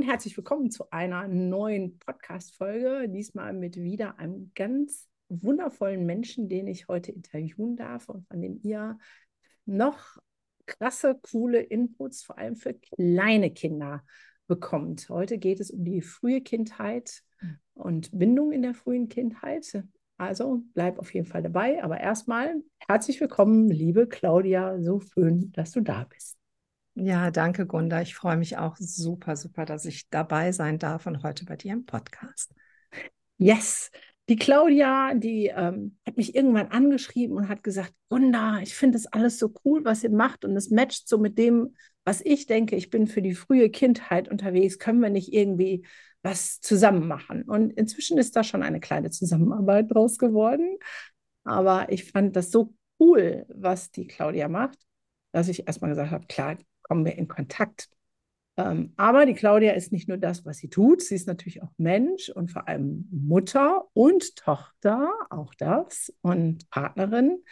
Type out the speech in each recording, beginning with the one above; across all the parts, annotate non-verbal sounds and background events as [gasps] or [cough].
Und herzlich willkommen zu einer neuen Podcast-Folge. Diesmal mit wieder einem ganz wundervollen Menschen, den ich heute interviewen darf und von dem ihr noch krasse, coole Inputs, vor allem für kleine Kinder, bekommt. Heute geht es um die frühe Kindheit und Bindung in der frühen Kindheit. Also bleib auf jeden Fall dabei. Aber erstmal herzlich willkommen, liebe Claudia. So schön, dass du da bist. Ja, danke, Gunda. Ich freue mich auch super, super, dass ich dabei sein darf und heute bei dir im Podcast. Yes. Die Claudia, die ähm, hat mich irgendwann angeschrieben und hat gesagt, Gunda, ich finde das alles so cool, was ihr macht und es matcht so mit dem, was ich denke. Ich bin für die frühe Kindheit unterwegs. Können wir nicht irgendwie was zusammen machen? Und inzwischen ist da schon eine kleine Zusammenarbeit draus geworden. Aber ich fand das so cool, was die Claudia macht, dass ich erstmal gesagt habe, klar, kommen wir in Kontakt. Ähm, aber die Claudia ist nicht nur das, was sie tut, sie ist natürlich auch Mensch und vor allem Mutter und Tochter, auch das, und Partnerin.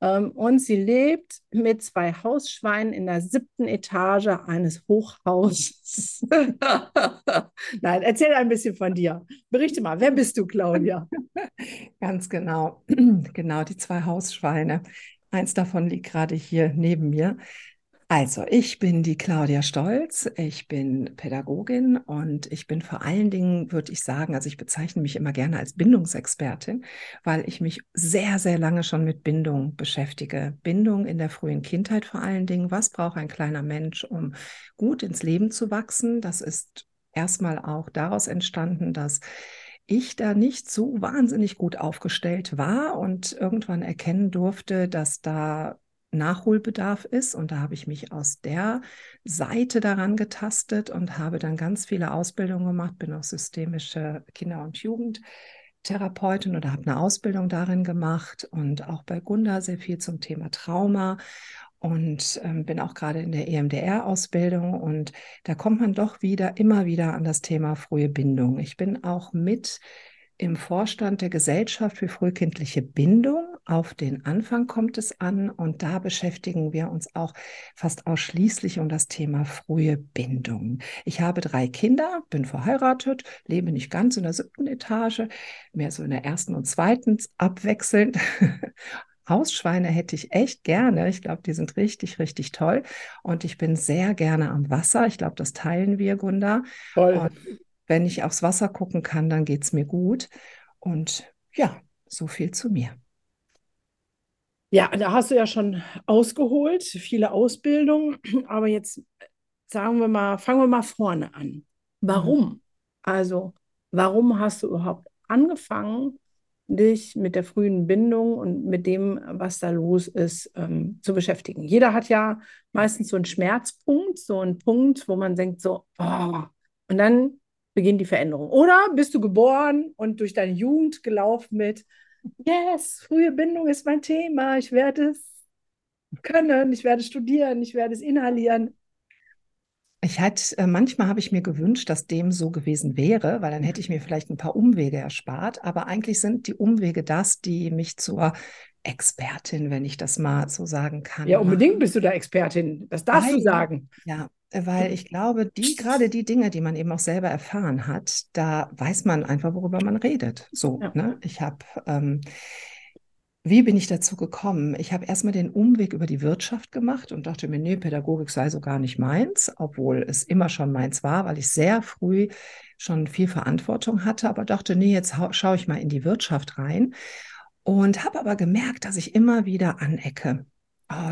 Ähm, und sie lebt mit zwei Hausschweinen in der siebten Etage eines Hochhauses. [laughs] Nein, erzähl ein bisschen von dir. Berichte mal, wer bist du, Claudia? [laughs] Ganz genau, [clears throat] genau, die zwei Hausschweine. Eins davon liegt gerade hier neben mir. Also, ich bin die Claudia Stolz, ich bin Pädagogin und ich bin vor allen Dingen, würde ich sagen, also ich bezeichne mich immer gerne als Bindungsexpertin, weil ich mich sehr, sehr lange schon mit Bindung beschäftige. Bindung in der frühen Kindheit vor allen Dingen. Was braucht ein kleiner Mensch, um gut ins Leben zu wachsen? Das ist erstmal auch daraus entstanden, dass ich da nicht so wahnsinnig gut aufgestellt war und irgendwann erkennen durfte, dass da Nachholbedarf ist. Und da habe ich mich aus der Seite daran getastet und habe dann ganz viele Ausbildungen gemacht, bin auch systemische Kinder- und Jugendtherapeutin oder habe eine Ausbildung darin gemacht und auch bei Gunda sehr viel zum Thema Trauma und ähm, bin auch gerade in der EMDR-Ausbildung und da kommt man doch wieder, immer wieder an das Thema frühe Bindung. Ich bin auch mit im Vorstand der Gesellschaft für frühkindliche Bindung. Auf den Anfang kommt es an und da beschäftigen wir uns auch fast ausschließlich um das Thema frühe Bindung. Ich habe drei Kinder, bin verheiratet, lebe nicht ganz in der siebten Etage, mehr so in der ersten und zweiten abwechselnd. [laughs] Hausschweine hätte ich echt gerne. Ich glaube, die sind richtig, richtig toll. Und ich bin sehr gerne am Wasser. Ich glaube, das teilen wir, Gunda. Toll. Und wenn ich aufs Wasser gucken kann, dann geht es mir gut. Und ja, so viel zu mir. Ja, da hast du ja schon ausgeholt, viele Ausbildungen, aber jetzt sagen wir mal, fangen wir mal vorne an. Warum? Mhm. Also, warum hast du überhaupt angefangen, dich mit der frühen Bindung und mit dem, was da los ist, ähm, zu beschäftigen? Jeder hat ja meistens so einen Schmerzpunkt, so einen Punkt, wo man denkt so, oh, und dann beginnt die Veränderung. Oder bist du geboren und durch deine Jugend gelaufen mit, yes, frühe Bindung ist mein Thema, ich werde es können, ich werde studieren, ich werde es inhalieren. Ich hatte, äh, manchmal habe ich mir gewünscht, dass dem so gewesen wäre, weil dann hätte ich mir vielleicht ein paar Umwege erspart. Aber eigentlich sind die Umwege das, die mich zur Expertin, wenn ich das mal so sagen kann. Ja, unbedingt bist du da Expertin. Das darfst weil, du sagen. Ja, weil ich glaube, die, gerade die Dinge, die man eben auch selber erfahren hat, da weiß man einfach, worüber man redet. So, ja. ne? Ich habe, ähm, wie bin ich dazu gekommen? Ich habe erstmal den Umweg über die Wirtschaft gemacht und dachte mir, nee, Pädagogik sei so gar nicht meins, obwohl es immer schon meins war, weil ich sehr früh schon viel Verantwortung hatte, aber dachte, nee, jetzt schaue ich mal in die Wirtschaft rein und habe aber gemerkt, dass ich immer wieder anecke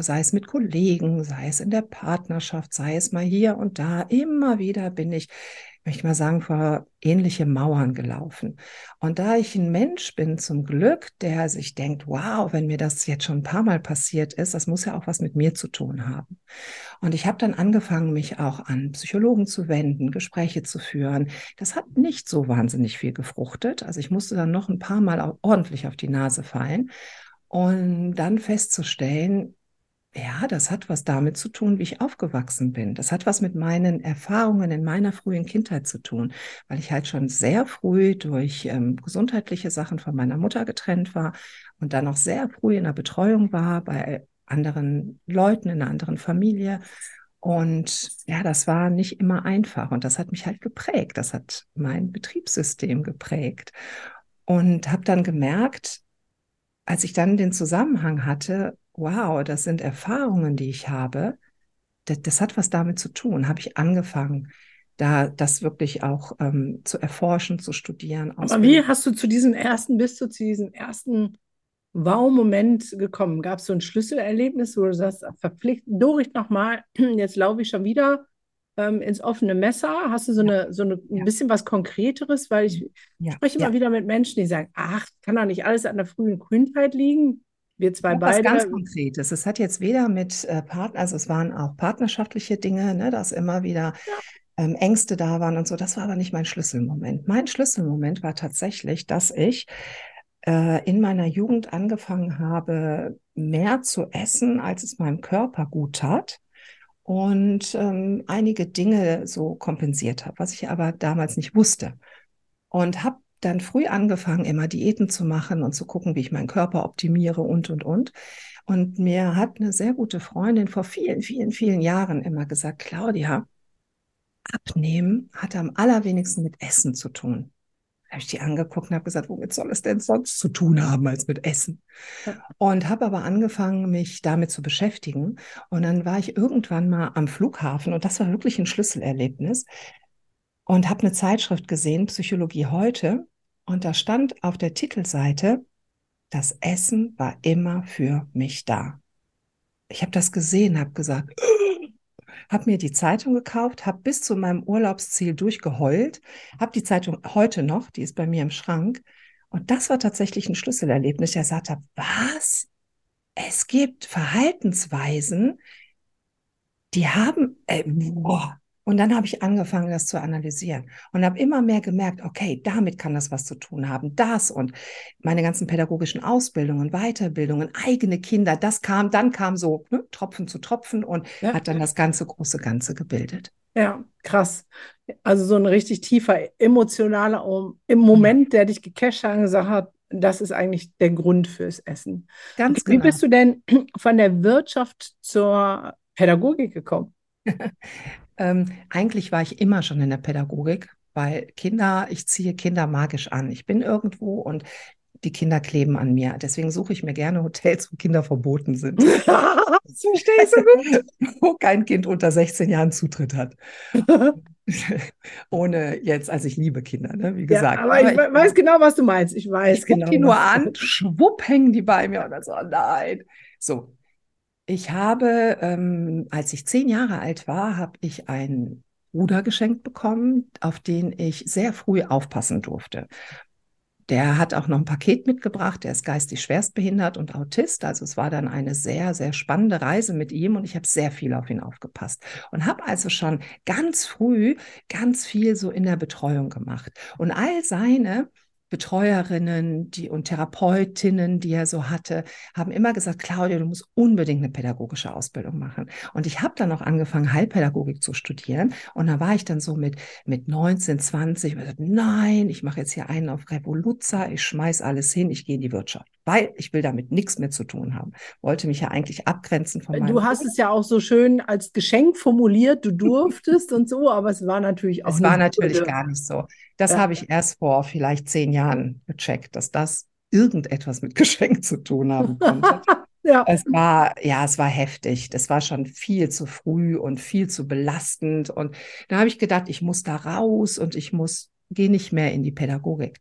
sei es mit Kollegen, sei es in der Partnerschaft, sei es mal hier und da, immer wieder bin ich möchte ich mal sagen, vor ähnliche Mauern gelaufen. Und da ich ein Mensch bin, zum Glück, der sich denkt, wow, wenn mir das jetzt schon ein paar Mal passiert ist, das muss ja auch was mit mir zu tun haben. Und ich habe dann angefangen, mich auch an Psychologen zu wenden, Gespräche zu führen. Das hat nicht so wahnsinnig viel gefruchtet. Also ich musste dann noch ein paar Mal ordentlich auf die Nase fallen. Und dann festzustellen, ja, das hat was damit zu tun, wie ich aufgewachsen bin. Das hat was mit meinen Erfahrungen in meiner frühen Kindheit zu tun, weil ich halt schon sehr früh durch ähm, gesundheitliche Sachen von meiner Mutter getrennt war und dann auch sehr früh in der Betreuung war bei anderen Leuten in einer anderen Familie. Und ja, das war nicht immer einfach und das hat mich halt geprägt. Das hat mein Betriebssystem geprägt. Und habe dann gemerkt, als ich dann den Zusammenhang hatte, wow, das sind Erfahrungen, die ich habe, das, das hat was damit zu tun, habe ich angefangen, da das wirklich auch ähm, zu erforschen, zu studieren. Aber wie hast du zu diesem ersten, bist du zu diesem ersten Wow-Moment gekommen? Gab es so ein Schlüsselerlebnis, wo du sagst, verpflichtet, Dorit nochmal, [clears throat] jetzt laufe ich schon wieder ähm, ins offene Messer? Hast du so eine, so eine, ein bisschen was Konkreteres? Weil ich ja. spreche immer ja. wieder mit Menschen, die sagen, ach, kann doch nicht alles an der frühen Kindheit liegen. Wir zwei ja, beide. Was ganz Konkretes. Es hat jetzt weder mit äh, Partner, also es waren auch partnerschaftliche Dinge, ne, dass immer wieder ja. ähm, Ängste da waren und so. Das war aber nicht mein Schlüsselmoment. Mein Schlüsselmoment war tatsächlich, dass ich äh, in meiner Jugend angefangen habe, mehr zu essen, als es meinem Körper gut tat und ähm, einige Dinge so kompensiert habe, was ich aber damals nicht wusste. Und habe dann früh angefangen, immer Diäten zu machen und zu gucken, wie ich meinen Körper optimiere und, und, und. Und mir hat eine sehr gute Freundin vor vielen, vielen, vielen Jahren immer gesagt, Claudia, abnehmen hat am allerwenigsten mit Essen zu tun. Da habe ich die angeguckt und habe gesagt, womit soll es denn sonst zu tun haben als mit Essen? Und habe aber angefangen, mich damit zu beschäftigen. Und dann war ich irgendwann mal am Flughafen und das war wirklich ein Schlüsselerlebnis und habe eine Zeitschrift gesehen, Psychologie heute, und da stand auf der Titelseite, das Essen war immer für mich da. Ich habe das gesehen, habe gesagt, [gasps] habe mir die Zeitung gekauft, habe bis zu meinem Urlaubsziel durchgeheult, habe die Zeitung heute noch, die ist bei mir im Schrank. Und das war tatsächlich ein Schlüsselerlebnis. Er sagte, was? Es gibt Verhaltensweisen, die haben, äh, boah, und dann habe ich angefangen, das zu analysieren und habe immer mehr gemerkt, okay, damit kann das was zu tun haben. Das und meine ganzen pädagogischen Ausbildungen, Weiterbildungen, eigene Kinder, das kam, dann kam so ne, Tropfen zu Tropfen und ja. hat dann das ganze große Ganze gebildet. Ja, krass. Also so ein richtig tiefer emotionaler im Moment, der dich gecasht hat und gesagt hat, das ist eigentlich der Grund fürs Essen. Ganz genau. Wie bist du denn von der Wirtschaft zur Pädagogik gekommen? [laughs] Ähm, eigentlich war ich immer schon in der Pädagogik, weil Kinder, ich ziehe Kinder magisch an. Ich bin irgendwo und die Kinder kleben an mir. Deswegen suche ich mir gerne Hotels, wo Kinder verboten sind. [laughs] das verstehe ich so gut. wo kein Kind unter 16 Jahren Zutritt hat. [laughs] Ohne jetzt, also ich liebe Kinder, ne? wie gesagt. Ja, aber, aber, ich, ich weiß genau, was du meinst. Ich weiß ich genau. die nur an, schwupp hängen die bei mir und dann so, oh nein. So, ich habe, ähm, als ich zehn Jahre alt war, habe ich einen Bruder geschenkt bekommen, auf den ich sehr früh aufpassen durfte. Der hat auch noch ein Paket mitgebracht. Der ist geistig schwerstbehindert und Autist. Also es war dann eine sehr, sehr spannende Reise mit ihm und ich habe sehr viel auf ihn aufgepasst und habe also schon ganz früh ganz viel so in der Betreuung gemacht. Und all seine Betreuerinnen die, und Therapeutinnen, die er so hatte, haben immer gesagt, Claudia, du musst unbedingt eine pädagogische Ausbildung machen. Und ich habe dann auch angefangen, Heilpädagogik zu studieren. Und da war ich dann so mit, mit 19, 20 und gesagt, nein, ich mache jetzt hier einen auf Revoluzer, ich schmeiß alles hin, ich gehe in die Wirtschaft weil ich will damit nichts mehr zu tun haben. Wollte mich ja eigentlich abgrenzen von meinem. Du hast Bruder. es ja auch so schön als Geschenk formuliert, du durftest und so, aber es war natürlich auch. Es war natürlich Würde. gar nicht so. Das ja. habe ich erst vor vielleicht zehn Jahren gecheckt, dass das irgendetwas mit [laughs] Geschenk zu tun haben konnte. [laughs] ja. Es war, ja, es war heftig. Das war schon viel zu früh und viel zu belastend. Und da habe ich gedacht, ich muss da raus und ich muss, gehe nicht mehr in die Pädagogik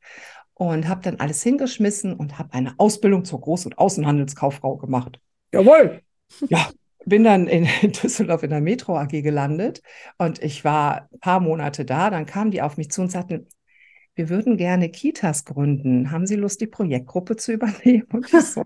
und habe dann alles hingeschmissen und habe eine Ausbildung zur Groß- und Außenhandelskauffrau gemacht. Jawohl. Ja, bin dann in [laughs] Düsseldorf in der Metro AG gelandet und ich war ein paar Monate da. Dann kamen die auf mich zu und sagten, wir würden gerne Kitas gründen. Haben Sie Lust, die Projektgruppe zu übernehmen? Und ich so,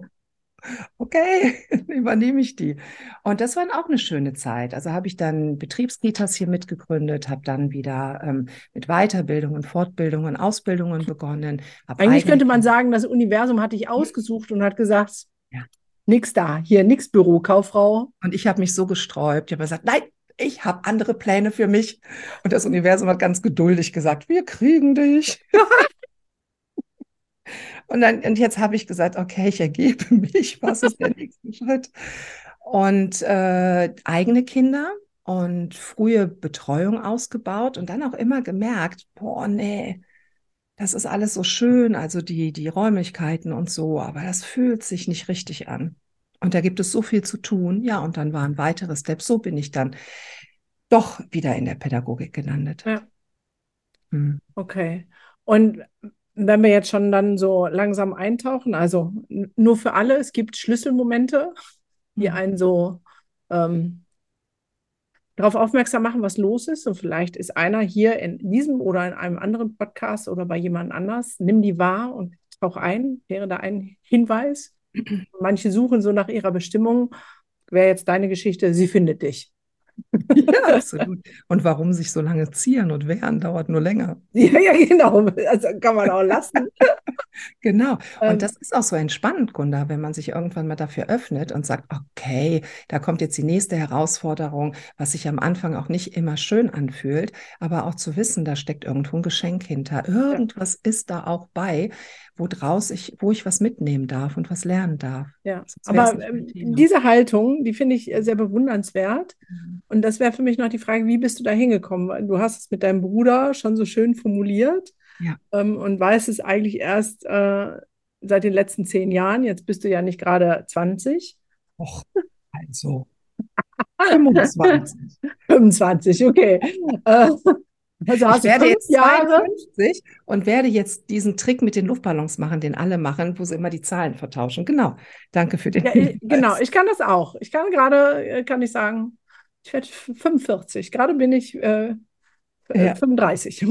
okay, [laughs] übernehme ich die. Und das war auch eine schöne Zeit. Also habe ich dann Betriebskitas hier mitgegründet, habe dann wieder ähm, mit Weiterbildungen, Fortbildungen, Ausbildungen begonnen. Eigentlich könnte man sagen, das Universum hat dich ausgesucht und hat gesagt, ja. Nix da, hier nix Bürokauffrau. Und ich habe mich so gesträubt. Ich habe gesagt, nein, ich habe andere Pläne für mich. Und das Universum hat ganz geduldig gesagt, wir kriegen dich. [laughs] und, dann, und jetzt habe ich gesagt, okay, ich ergebe [laughs] mich. Was ist der nächste [laughs] Schritt? Und äh, eigene Kinder und frühe Betreuung ausgebaut und dann auch immer gemerkt, boah, nee, das ist alles so schön, also die, die Räumlichkeiten und so, aber das fühlt sich nicht richtig an. Und da gibt es so viel zu tun. Ja, und dann waren weitere Steps. So bin ich dann doch wieder in der Pädagogik gelandet. Ja. Hm. Okay. Und wenn wir jetzt schon dann so langsam eintauchen, also nur für alle, es gibt Schlüsselmomente, die hm. einen so ähm, darauf aufmerksam machen, was los ist. Und vielleicht ist einer hier in diesem oder in einem anderen Podcast oder bei jemand anders. Nimm die wahr und tauch ein, wäre da ein Hinweis. [clears throat] Manche suchen so nach ihrer Bestimmung. Wäre jetzt deine Geschichte, sie findet dich. Ja, [laughs] absolut. Und warum sich so lange zieren und wehren, dauert nur länger. Ja, ja, genau. Also kann man auch lassen. [laughs] genau. Und ähm, das ist auch so entspannend, Gunda, wenn man sich irgendwann mal dafür öffnet und sagt, okay, da kommt jetzt die nächste Herausforderung, was sich am Anfang auch nicht immer schön anfühlt, aber auch zu wissen, da steckt irgendwo ein Geschenk hinter. Irgendwas ja. ist da auch bei, wo draus ich, wo ich was mitnehmen darf und was lernen darf. Ja, aber ähm, diese Haltung, die finde ich sehr bewundernswert. Mhm. Und das wäre für mich noch die Frage, wie bist du da hingekommen? Du hast es mit deinem Bruder schon so schön formuliert ja. ähm, und weißt es eigentlich erst äh, seit den letzten zehn Jahren. Jetzt bist du ja nicht gerade 20. Och, also 25. 25, [laughs] okay. Also hast ich werde jetzt Jahre 52 und werde jetzt diesen Trick mit den Luftballons machen, den alle machen, wo sie immer die Zahlen vertauschen. Genau. Danke für den. Ja, genau, ich kann das auch. Ich kann gerade, äh, kann ich sagen, ich werde 45. Gerade bin ich äh, äh ja. 35. [laughs]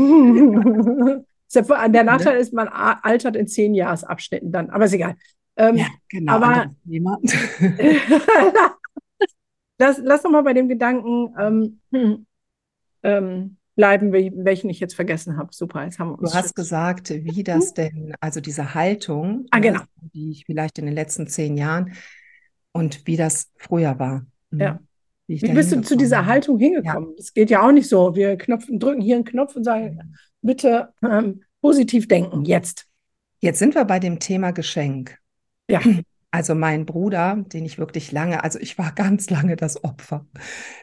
Der Nachteil ist, man altert in zehn Jahresabschnitten dann, aber ist egal. Ähm, ja, genau. Aber [laughs] lass, lass doch mal bei dem Gedanken ähm, hm, [clears throat] ähm, bleiben, welchen ich jetzt vergessen habe. Super, jetzt haben wir uns. Du hast gesagt, wie das denn, also diese Haltung, ah, genau. die ich vielleicht in den letzten zehn Jahren und wie das früher war. Mhm. Ja. Wie, wie bist du zu dieser Haltung hingekommen? Es ja. geht ja auch nicht so. Wir knopfen, drücken hier einen Knopf und sagen, bitte ähm, positiv denken, jetzt. Jetzt sind wir bei dem Thema Geschenk. Ja. [clears throat] Also mein Bruder, den ich wirklich lange, also ich war [laughs] ganz lange das Opfer,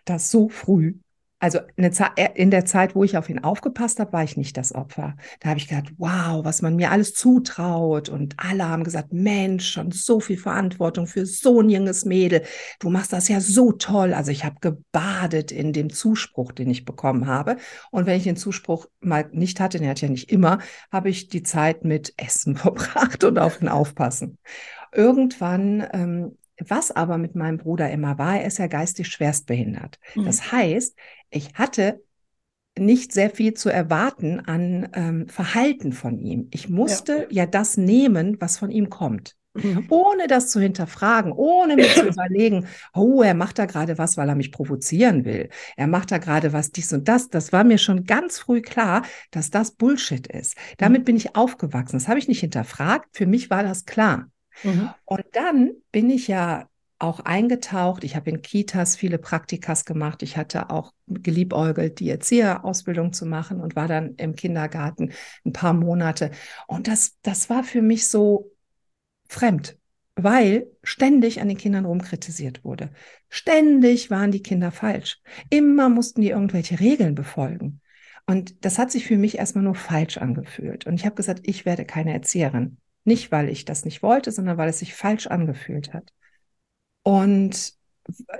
das so früh also äh, in der Zeit, wo ich auf ihn aufgepasst habe, war ich nicht das Opfer. Da habe ich gedacht, wow, was man mir alles zutraut. Und alle haben gesagt, Mensch, schon so viel Verantwortung für so ein junges Mädel. Du machst das ja so toll. Also ich habe gebadet in dem Zuspruch, den ich bekommen habe. Und wenn ich den Zuspruch mal nicht hatte, den hatte ich ja nicht immer, habe ich die Zeit mit Essen [laughs] verbracht und auf ihn aufpassen. Irgendwann ähm, was aber mit meinem Bruder immer war, er ist ja geistig schwerstbehindert. Mhm. Das heißt, ich hatte nicht sehr viel zu erwarten an ähm, Verhalten von ihm. Ich musste ja. ja das nehmen, was von ihm kommt. Mhm. Ohne das zu hinterfragen, ohne mir zu [coughs] überlegen, oh, er macht da gerade was, weil er mich provozieren will. Er macht da gerade was, dies und das. Das war mir schon ganz früh klar, dass das Bullshit ist. Damit mhm. bin ich aufgewachsen. Das habe ich nicht hinterfragt. Für mich war das klar. Mhm. Und dann bin ich ja auch eingetaucht. Ich habe in Kitas viele Praktikas gemacht. Ich hatte auch geliebäugelt, die Erzieherausbildung zu machen und war dann im Kindergarten ein paar Monate. Und das, das war für mich so fremd, weil ständig an den Kindern rumkritisiert wurde. Ständig waren die Kinder falsch. Immer mussten die irgendwelche Regeln befolgen. Und das hat sich für mich erstmal nur falsch angefühlt. Und ich habe gesagt, ich werde keine Erzieherin. Nicht, weil ich das nicht wollte, sondern weil es sich falsch angefühlt hat. Und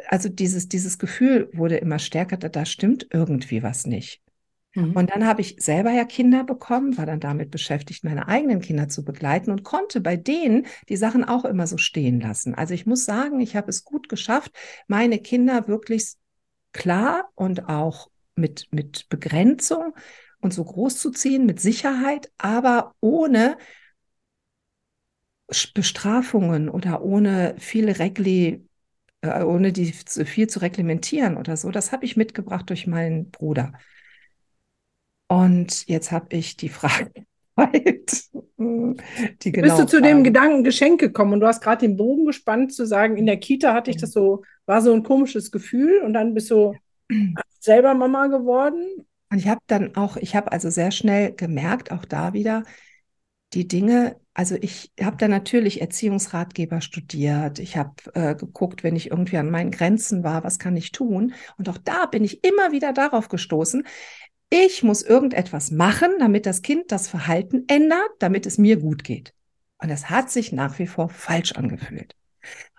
also dieses, dieses Gefühl wurde immer stärker, da, da stimmt irgendwie was nicht. Mhm. Und dann habe ich selber ja Kinder bekommen, war dann damit beschäftigt, meine eigenen Kinder zu begleiten und konnte bei denen die Sachen auch immer so stehen lassen. Also ich muss sagen, ich habe es gut geschafft, meine Kinder wirklich klar und auch mit, mit Begrenzung und so groß zu ziehen, mit Sicherheit, aber ohne Bestrafungen oder ohne viele Regli, äh, ohne die viel zu reglementieren oder so. Das habe ich mitgebracht durch meinen Bruder. Und jetzt habe ich die Frage. [laughs] die genau Bist du zu Frage. dem Gedanken Geschenk gekommen und du hast gerade den Bogen gespannt zu sagen, in der Kita hatte ich das so, war so ein komisches Gefühl und dann bist du [clears throat] selber Mama geworden? Und ich habe dann auch, ich habe also sehr schnell gemerkt, auch da wieder, die Dinge, also ich habe da natürlich Erziehungsratgeber studiert. Ich habe äh, geguckt, wenn ich irgendwie an meinen Grenzen war, was kann ich tun? Und auch da bin ich immer wieder darauf gestoßen, ich muss irgendetwas machen, damit das Kind das Verhalten ändert, damit es mir gut geht. Und das hat sich nach wie vor falsch angefühlt.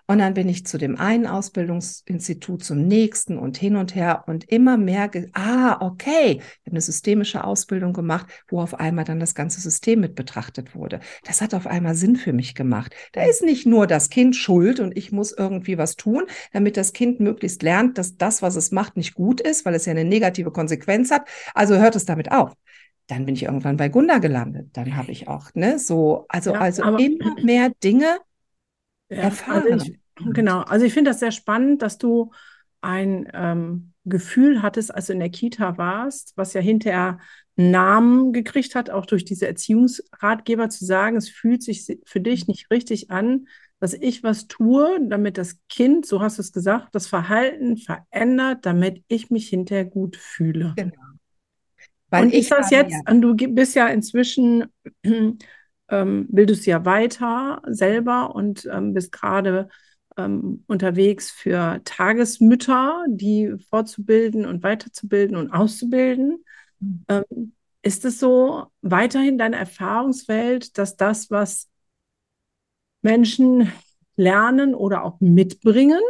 Und dann bin ich zu dem einen Ausbildungsinstitut zum nächsten und hin und her und immer mehr, ah, okay, ich habe eine systemische Ausbildung gemacht, wo auf einmal dann das ganze System mit betrachtet wurde. Das hat auf einmal Sinn für mich gemacht. Da ist nicht nur das Kind schuld und ich muss irgendwie was tun, damit das Kind möglichst lernt, dass das, was es macht, nicht gut ist, weil es ja eine negative Konsequenz hat. Also hört es damit auf dann bin ich irgendwann bei Gunda gelandet. Dann habe ich auch, ne, so, also, ja, also immer mehr Dinge, ja, erfahren. Also ich, genau, also ich finde das sehr spannend, dass du ein ähm, Gefühl hattest, als du in der Kita warst, was ja hinterher Namen gekriegt hat, auch durch diese Erziehungsratgeber zu sagen, es fühlt sich für dich nicht richtig an, dass ich was tue, damit das Kind, so hast du es gesagt, das Verhalten verändert, damit ich mich hinterher gut fühle. Genau. Weil und ist das jetzt, ja. und du bist ja inzwischen ähm, bildest ja weiter selber und ähm, bist gerade ähm, unterwegs für Tagesmütter, die fortzubilden und weiterzubilden und auszubilden. Mhm. Ähm, ist es so weiterhin deine Erfahrungswelt, dass das, was Menschen lernen oder auch mitbringen,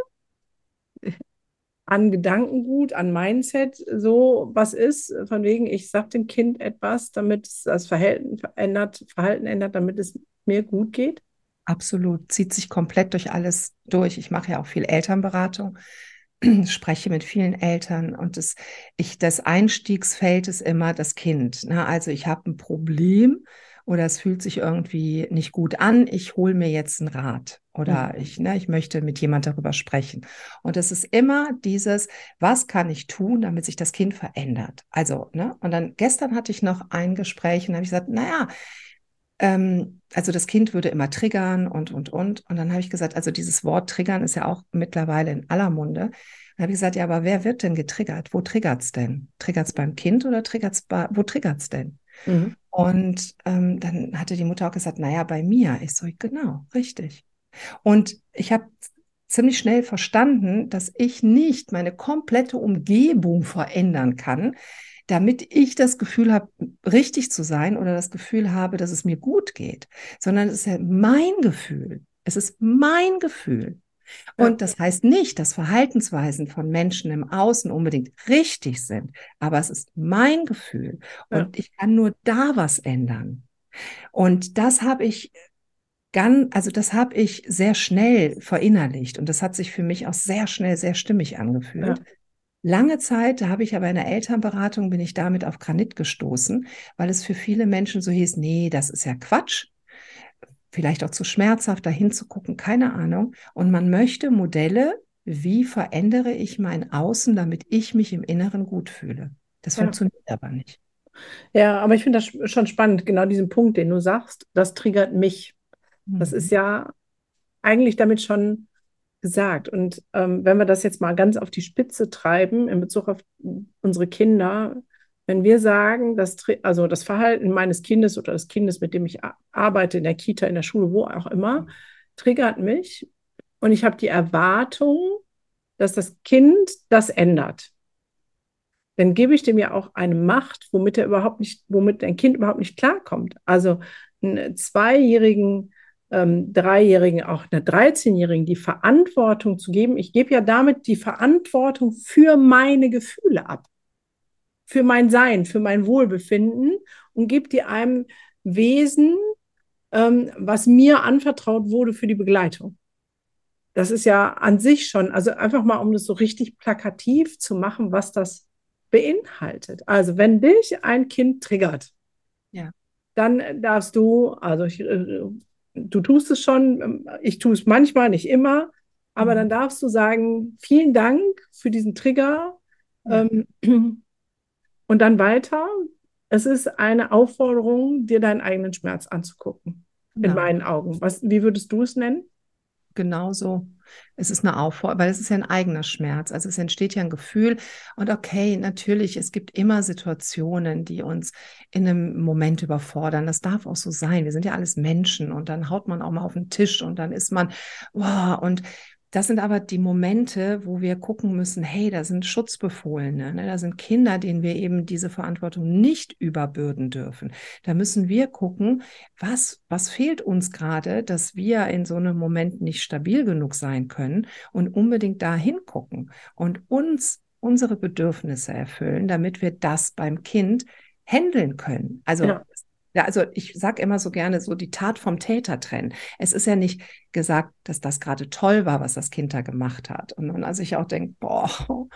an Gedankengut, an Mindset so was ist, von wegen, ich sage dem Kind etwas, damit es das Verhalten verändert, Verhalten ändert, damit es mir gut geht? Absolut, zieht sich komplett durch alles durch. Ich mache ja auch viel Elternberatung, [clears throat] spreche mit vielen Eltern und das, ich, das Einstiegsfeld ist immer das Kind. Ne? Also ich habe ein Problem oder es fühlt sich irgendwie nicht gut an, ich hole mir jetzt einen Rat oder mhm. ich, ne, ich möchte mit jemand darüber sprechen. Und es ist immer dieses, was kann ich tun, damit sich das Kind verändert? Also, ne, und dann gestern hatte ich noch ein Gespräch und habe ich gesagt, naja, ähm, also das Kind würde immer triggern und, und, und. Und dann habe ich gesagt, also dieses Wort triggern ist ja auch mittlerweile in aller Munde. Dann habe ich gesagt, ja, aber wer wird denn getriggert? Wo triggert es denn? Triggert es beim Kind oder triggert es bei, wo triggert es denn? Mhm. Und ähm, dann hatte die Mutter auch gesagt, naja, bei mir. Ich so, genau, richtig. Und ich habe ziemlich schnell verstanden, dass ich nicht meine komplette Umgebung verändern kann, damit ich das Gefühl habe, richtig zu sein oder das Gefühl habe, dass es mir gut geht, sondern es ist ja mein Gefühl. Es ist mein Gefühl. Und das heißt nicht, dass Verhaltensweisen von Menschen im Außen unbedingt richtig sind, aber es ist mein Gefühl und ja. ich kann nur da was ändern. Und das habe ich ganz, also das habe ich sehr schnell verinnerlicht und das hat sich für mich auch sehr schnell sehr stimmig angefühlt. Ja. Lange Zeit, da habe ich aber in der Elternberatung, bin ich damit auf Granit gestoßen, weil es für viele Menschen so hieß, nee, das ist ja Quatsch vielleicht auch zu schmerzhaft, da hinzugucken, keine Ahnung. Und man möchte Modelle, wie verändere ich mein Außen, damit ich mich im Inneren gut fühle. Das ja. funktioniert aber nicht. Ja, aber ich finde das schon spannend, genau diesen Punkt, den du sagst, das triggert mich. Mhm. Das ist ja eigentlich damit schon gesagt. Und ähm, wenn wir das jetzt mal ganz auf die Spitze treiben in Bezug auf unsere Kinder, wenn wir sagen, dass, also das Verhalten meines Kindes oder des Kindes, mit dem ich arbeite, in der Kita, in der Schule, wo auch immer, triggert mich und ich habe die Erwartung, dass das Kind das ändert, dann gebe ich dem ja auch eine Macht, womit er überhaupt nicht, womit ein Kind überhaupt nicht klarkommt. Also einen Zweijährigen, ähm, Dreijährigen, auch einer 13-Jährigen die Verantwortung zu geben. Ich gebe ja damit die Verantwortung für meine Gefühle ab. Für mein Sein, für mein Wohlbefinden und gebe die einem Wesen, ähm, was mir anvertraut wurde für die Begleitung. Das ist ja an sich schon, also einfach mal, um das so richtig plakativ zu machen, was das beinhaltet. Also wenn dich ein Kind triggert, ja. dann darfst du, also ich, äh, du tust es schon, ich tue es manchmal, nicht immer, aber mhm. dann darfst du sagen, vielen Dank für diesen Trigger ja. ähm, und dann weiter. Es ist eine Aufforderung, dir deinen eigenen Schmerz anzugucken, genau. in meinen Augen. Was, wie würdest du es nennen? genauso. Es ist eine Aufforderung, weil es ist ja ein eigener Schmerz. Also es entsteht ja ein Gefühl. Und okay, natürlich, es gibt immer Situationen, die uns in einem Moment überfordern. Das darf auch so sein. Wir sind ja alles Menschen und dann haut man auch mal auf den Tisch und dann ist man, wow, und das sind aber die Momente, wo wir gucken müssen, hey, da sind Schutzbefohlene, ne? da sind Kinder, denen wir eben diese Verantwortung nicht überbürden dürfen. Da müssen wir gucken, was, was fehlt uns gerade, dass wir in so einem Moment nicht stabil genug sein können und unbedingt da hingucken und uns unsere Bedürfnisse erfüllen, damit wir das beim Kind handeln können. Also ja. Ja, also ich sage immer so gerne so die Tat vom Täter trennen. Es ist ja nicht gesagt, dass das gerade toll war, was das Kind da gemacht hat. Und dann also ich auch denke, boah, [laughs]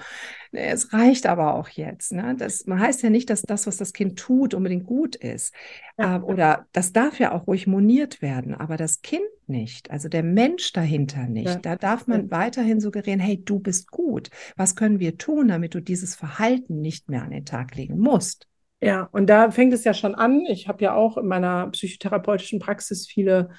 nee, es reicht aber auch jetzt. Ne? Das man heißt ja nicht, dass das, was das Kind tut, unbedingt gut ist. Ja. Äh, oder das darf ja auch ruhig moniert werden, aber das Kind nicht, also der Mensch dahinter nicht. Ja. Da darf man ja. weiterhin suggerieren, hey, du bist gut. Was können wir tun, damit du dieses Verhalten nicht mehr an den Tag legen musst? Ja, und da fängt es ja schon an. Ich habe ja auch in meiner psychotherapeutischen Praxis viele,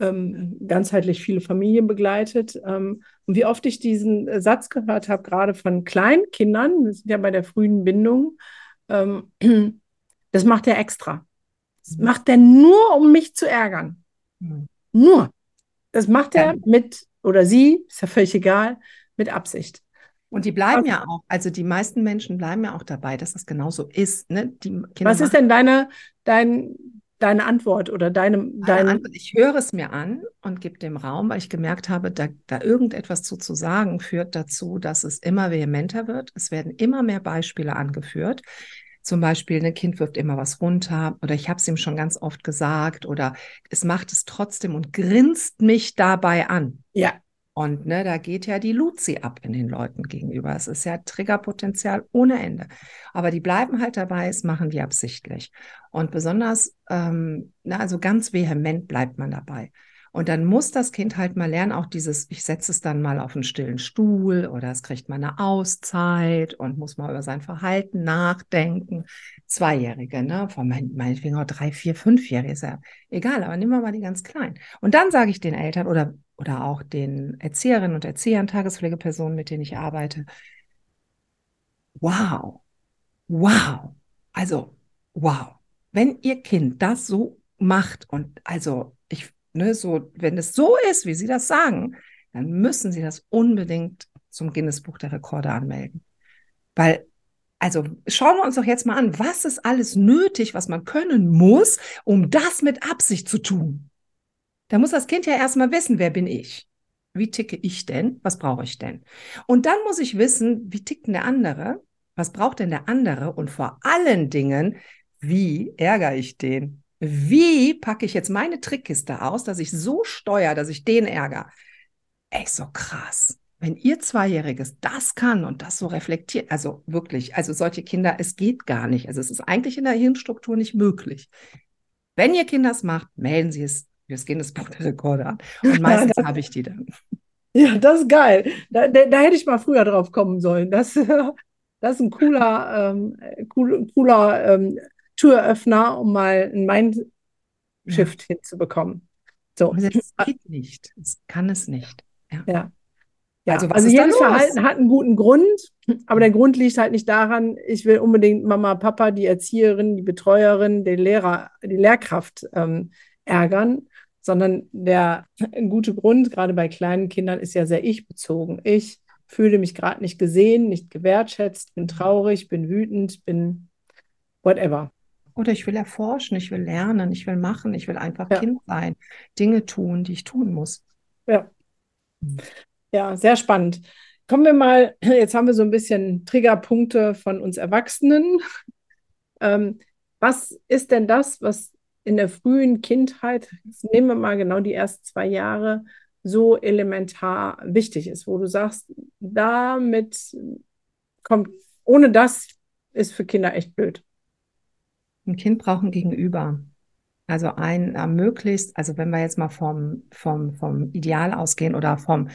ähm, ganzheitlich viele Familien begleitet. Ähm, und wie oft ich diesen Satz gehört habe, gerade von Kleinkindern, wir sind ja bei der frühen Bindung, ähm, [clears throat] das macht er extra. Das mhm. macht er nur, um mich zu ärgern. Mhm. Nur. Das macht er mit, oder sie, ist ja völlig egal, mit Absicht. Und die bleiben okay. ja auch, also die meisten Menschen bleiben ja auch dabei, dass das genauso ist. Ne? Was ist denn deine, dein, deine Antwort oder deine, deine Antwort? Ich höre es mir an und gebe dem Raum, weil ich gemerkt habe, da, da irgendetwas zu, zu sagen, führt dazu, dass es immer vehementer wird. Es werden immer mehr Beispiele angeführt. Zum Beispiel, ein ne, Kind wirft immer was runter oder ich habe es ihm schon ganz oft gesagt oder es macht es trotzdem und grinst mich dabei an. Ja. Und ne, da geht ja die Luzi ab in den Leuten gegenüber. Es ist ja Triggerpotenzial ohne Ende. Aber die bleiben halt dabei, es machen die absichtlich. Und besonders, ähm, na, also ganz vehement bleibt man dabei. Und dann muss das Kind halt mal lernen, auch dieses, ich setze es dann mal auf einen stillen Stuhl oder es kriegt mal eine Auszeit und muss mal über sein Verhalten nachdenken. Zweijährige, ne? Von mein, meinetwegen auch drei, vier, fünfjährige ist ja egal, aber nehmen wir mal die ganz kleinen. Und dann sage ich den Eltern oder, oder auch den Erzieherinnen und Erziehern, Tagespflegepersonen, mit denen ich arbeite, wow, wow, also wow, wenn ihr Kind das so macht und also ich ne, so, wenn es so ist, wie Sie das sagen, dann müssen Sie das unbedingt zum Guinness-Buch der Rekorde anmelden. Weil, also schauen wir uns doch jetzt mal an, was ist alles nötig, was man können muss, um das mit Absicht zu tun. Da muss das Kind ja erstmal wissen, wer bin ich? Wie ticke ich denn? Was brauche ich denn? Und dann muss ich wissen, wie tickt denn der andere? Was braucht denn der andere? Und vor allen Dingen, wie ärgere ich den? Wie packe ich jetzt meine Trickkiste aus, dass ich so steuere, dass ich den ärgere? Ey, so krass. Wenn ihr Zweijähriges das kann und das so reflektiert, also wirklich, also solche Kinder, es geht gar nicht. Also es ist eigentlich in der Hirnstruktur nicht möglich. Wenn ihr Kinder es macht, melden Sie es das Guinness-Buch der Rekorde an. [laughs] Und meistens ja, habe ich die dann. Ja, das ist geil. Da, da, da, hätte ich mal früher drauf kommen sollen. Das, [laughs] das ist ein cooler, ähm, cool, cooler ähm, Türöffner, um mal ein Mindshift ja. hinzubekommen. So. Es [laughs] geht nicht. Es kann es nicht. Ja. ja. ja. Also, also jedes Verhalten hat einen guten Grund, aber der [clears throat] Grund liegt halt nicht daran, ich will unbedingt Mama, Papa, die Erzieherin, die Betreuerin, den Lehrer, die Lehrkraft ähm, ärgern, sondern der [laughs] gute Grund, gerade bei kleinen Kindern, ist ja sehr ich-bezogen. Ich fühle mich gerade nicht gesehen, nicht gewertschätzt, bin traurig, bin wütend, bin whatever. Oder ich will erforschen, ich will lernen, ich will machen, ich will einfach ja. Kind sein, Dinge tun, die ich tun muss. Ja. Ja, sehr spannend. kommen wir mal, [clears throat] jetzt haben wir so ein bisschen Triggerpunkte von uns Erwachsenen. [laughs] Ähm, was ist denn das, was in der frühen Kindheit, nehmen wir mal genau die ersten zwei Jahre, so elementar wichtig ist, wo du sagst, damit kommt, ohne das ist für Kinder echt blöd. Ein Kind braucht ein Gegenüber. Also ein äh, möglichst, also wenn wir jetzt mal vom, vom, vom Ideal ausgehen oder vom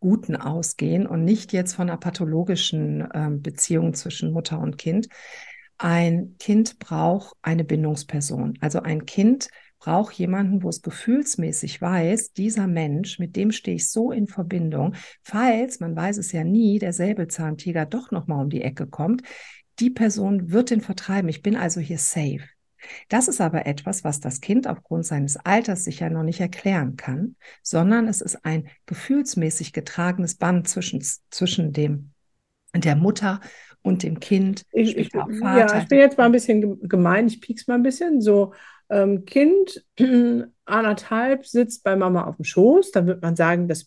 Guten ausgehen und nicht jetzt von einer pathologischen äh, Beziehung zwischen Mutter und Kind. Ein Kind braucht eine Bindungsperson. Also ein Kind braucht jemanden, wo es gefühlsmäßig weiß, dieser Mensch, mit dem stehe ich so in Verbindung, falls, man weiß es ja nie, der Säbelzahntiger doch nochmal um die Ecke kommt, die Person wird den vertreiben. Ich bin also hier safe. Das ist aber etwas, was das Kind aufgrund seines Alters sicher noch nicht erklären kann, sondern es ist ein gefühlsmäßig getragenes Band zwischen, zwischen dem, der Mutter und dem Kind. Ich, ich, ja, ich bin jetzt mal ein bisschen gemein, ich piek's mal ein bisschen. So, ähm, Kind [clears throat] anderthalb sitzt bei Mama auf dem Schoß, dann wird man sagen, das